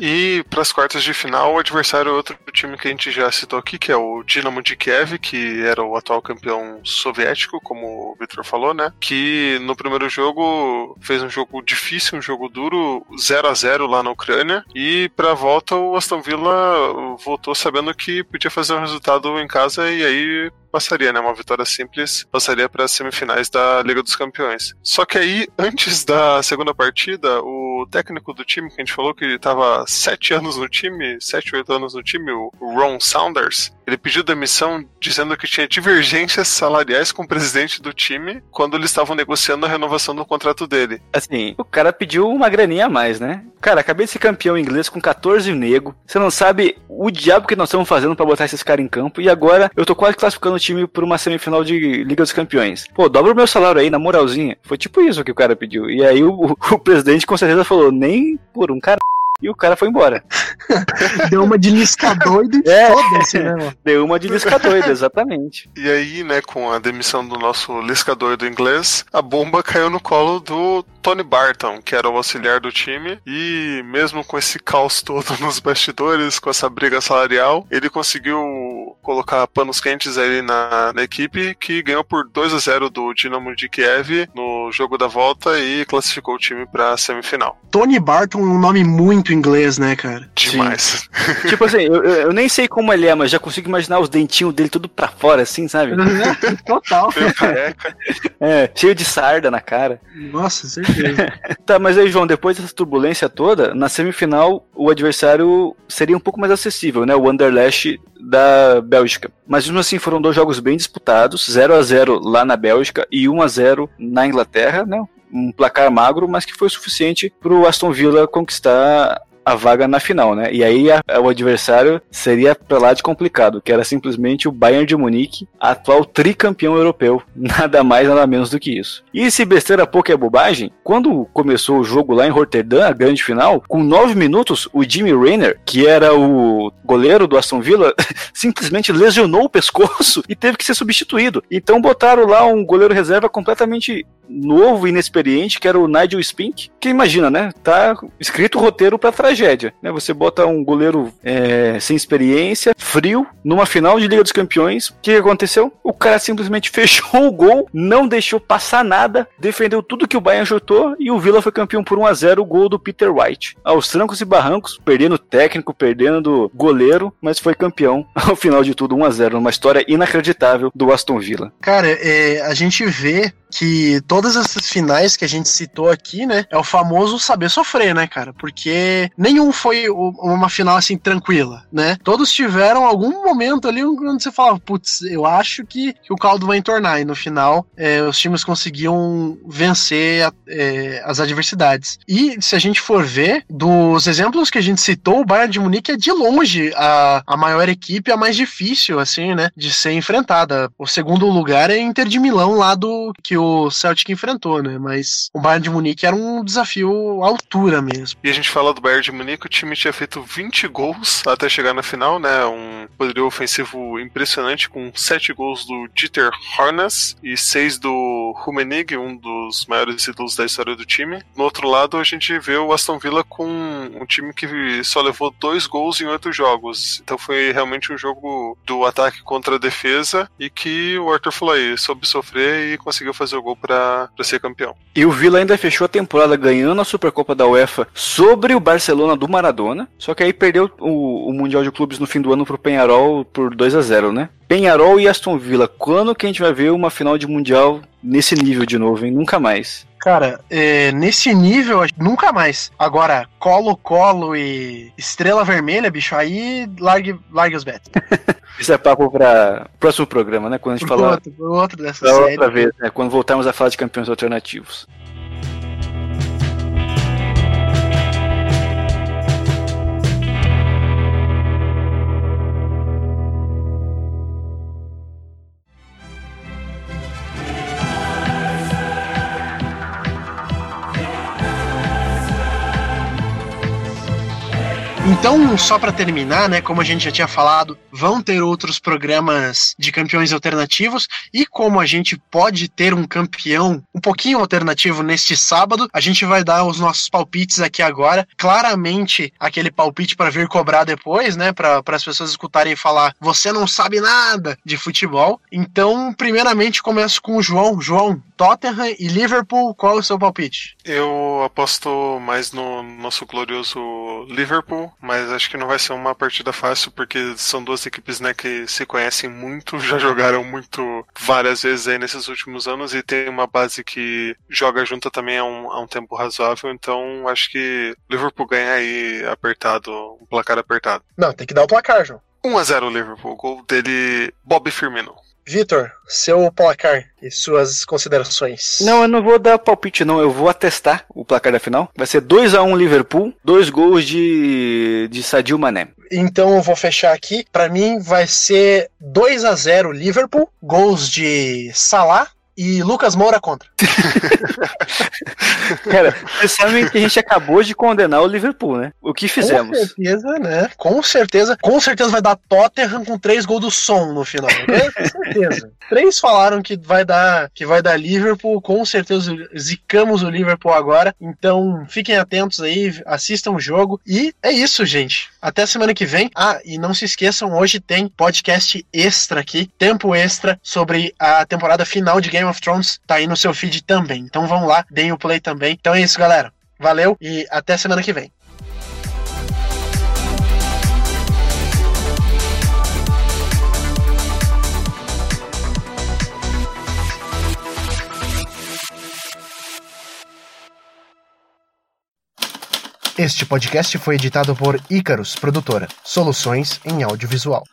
e para as quartas de final, o adversário é outro time que a gente já citou aqui, que é o Dinamo de Kiev, que era o atual campeão soviético, como o Victor falou, né? Que no primeiro jogo fez um jogo difícil, um jogo duro, 0 a 0 lá na Ucrânia. E pra volta, o Aston Villa voltou sabendo que podia fazer um resultado em casa e aí passaria, né? Uma vitória simples passaria para as semifinais da Liga dos Campeões. Só que aí, antes da segunda partida, o técnico do time, que a gente falou que estava sete anos no time, sete, oito anos no time, o Ron Saunders, ele pediu demissão dizendo que tinha divergências salariais com o presidente do time quando eles estavam negociando a renovação do contrato dele. Assim, o cara pediu uma graninha a mais, né? Cara, acabei de ser campeão inglês com 14 nego. Você não sabe o diabo que nós estamos fazendo para botar esses caras em campo. E agora eu tô quase classificando o time por uma semifinal de Liga dos Campeões. Pô, dobra o meu salário aí, na moralzinha. Foi tipo isso que o cara pediu. E aí o, o presidente com certeza falou, nem por um cara e o cara foi embora. Deu uma de lisca doida e é, foda-se, né, mano? Deu uma de lisca doida, exatamente. E aí, né, com a demissão do nosso lisca doido inglês, a bomba caiu no colo do Tony Barton, que era o auxiliar do time, e mesmo com esse caos todo nos bastidores, com essa briga salarial, ele conseguiu colocar panos quentes aí na, na equipe, que ganhou por 2 a 0 do Dinamo de Kiev no jogo da volta e classificou o time para semifinal. Tony Barton, um nome muito inglês, né, cara? Demais. tipo assim, eu, eu, nem sei como ele é, mas já consigo imaginar os dentinhos dele tudo pra fora, assim, sabe? Total. é, cheio de sarda na cara. Nossa, certeza. tá, mas aí, João, depois dessa turbulência toda, na semifinal o adversário seria um pouco mais acessível, né? O Anderlecht da Bélgica. Mas mesmo assim foram dois jogos bem disputados, 0 a 0 lá na Bélgica e 1 a 0 na Inglaterra, né? um placar magro, mas que foi suficiente para o Aston Villa conquistar a vaga na final, né? E aí a, a, o adversário seria pra lá de complicado, que era simplesmente o Bayern de Munique, atual tricampeão europeu. Nada mais, nada menos do que isso. E se besteira pouco é bobagem, quando começou o jogo lá em Rotterdam, a grande final, com nove minutos, o Jimmy Rayner, que era o goleiro do Aston Villa, simplesmente lesionou o pescoço e teve que ser substituído. Então botaram lá um goleiro reserva completamente novo, inexperiente, que era o Nigel Spink, que imagina, né? Tá escrito o roteiro pra tragédia, né? Você bota um goleiro é, sem experiência, frio, numa final de Liga dos Campeões, o que aconteceu? O cara simplesmente fechou o gol, não deixou passar nada, defendeu tudo que o Bayern chutou e o Villa foi campeão por 1 a 0 o gol do Peter White. Aos trancos e barrancos, perdendo técnico, perdendo goleiro, mas foi campeão ao final de tudo 1 a 0 uma história inacreditável do Aston Villa. Cara, é, a gente vê que todas essas finais que a gente citou aqui, né, é o famoso saber sofrer, né, cara? Porque nenhum foi uma final assim tranquila, né? Todos tiveram algum momento ali onde você falava, putz, eu acho que, que o caldo vai entornar. E no final, é, os times conseguiam vencer a, é, as adversidades. E se a gente for ver, dos exemplos que a gente citou, o Bayern de Munique é de longe a, a maior equipe, a mais difícil, assim, né, de ser enfrentada. O segundo lugar é Inter de Milão, lá do que o Celtic enfrentou, né, mas o Bayern de Munique era um desafio à altura mesmo. E a gente fala do Bayern de Munique, o time tinha feito 20 gols até chegar na final, né, um poderio ofensivo impressionante com 7 gols do Dieter Hornes e 6 do Rummenigge, um dos maiores ídolos da história do time. No outro lado, a gente vê o Aston Villa com um time que só levou dois gols em oito jogos. Então foi realmente um jogo do ataque contra a defesa e que o Arthur falou aí, soube sofrer e conseguiu fazer o gol para ser campeão. E o Villa ainda fechou a temporada ganhando a Supercopa da UEFA sobre o Barcelona do Maradona, só que aí perdeu o, o Mundial de Clubes no fim do ano pro Penharol por 2 a 0 né? Penharol e Aston Villa, quando que a gente vai ver uma final de Mundial nesse nível de novo, hein? Nunca mais. Cara, é, nesse nível, nunca mais. Agora, Colo-Colo e Estrela Vermelha, bicho, aí largue, largue os betos. Isso é papo para próximo programa, né? Quando a gente falar. Outro, outro dessa série. Outra vez, né? Quando voltarmos a falar de campeões alternativos. Então, só para terminar, né, como a gente já tinha falado, vão ter outros programas de campeões alternativos e como a gente pode ter um campeão um pouquinho alternativo neste sábado, a gente vai dar os nossos palpites aqui agora. Claramente, aquele palpite para vir cobrar depois, né, para as pessoas escutarem e falar: "Você não sabe nada de futebol". Então, primeiramente começo com o João. João, Tottenham e Liverpool, qual é o seu palpite? Eu aposto mais no nosso glorioso Liverpool mas acho que não vai ser uma partida fácil porque são duas equipes né, que se conhecem muito, já jogaram muito várias vezes aí nesses últimos anos e tem uma base que joga junto também há um, há um tempo razoável, então acho que Liverpool ganha aí apertado, um placar apertado. Não, tem que dar o placar, João. 1x0 Liverpool, gol dele Bob Firmino. Vitor, seu placar e suas considerações. Não, eu não vou dar palpite, não. Eu vou atestar o placar da final. Vai ser 2 a 1 um Liverpool, dois gols de, de Sadio Mané. Então eu vou fechar aqui. Para mim vai ser 2 a 0 Liverpool, gols de Salah e Lucas Moura contra. Cara, vocês sabem que a gente acabou de condenar o Liverpool, né? O que fizemos? Com certeza, né? Com certeza. Com certeza vai dar Tottenham com três gols do som no final. Né? Com certeza. três falaram que vai dar que vai dar Liverpool. Com certeza zicamos o Liverpool agora. Então fiquem atentos aí, assistam o jogo. E é isso, gente. Até semana que vem. Ah, e não se esqueçam, hoje tem podcast extra aqui, tempo extra sobre a temporada final de Game Game of Thrones tá aí no seu feed também. Então vão lá, deem o play também. Então é isso, galera. Valeu e até semana que vem. Este podcast foi editado por Icarus Produtora, soluções em audiovisual.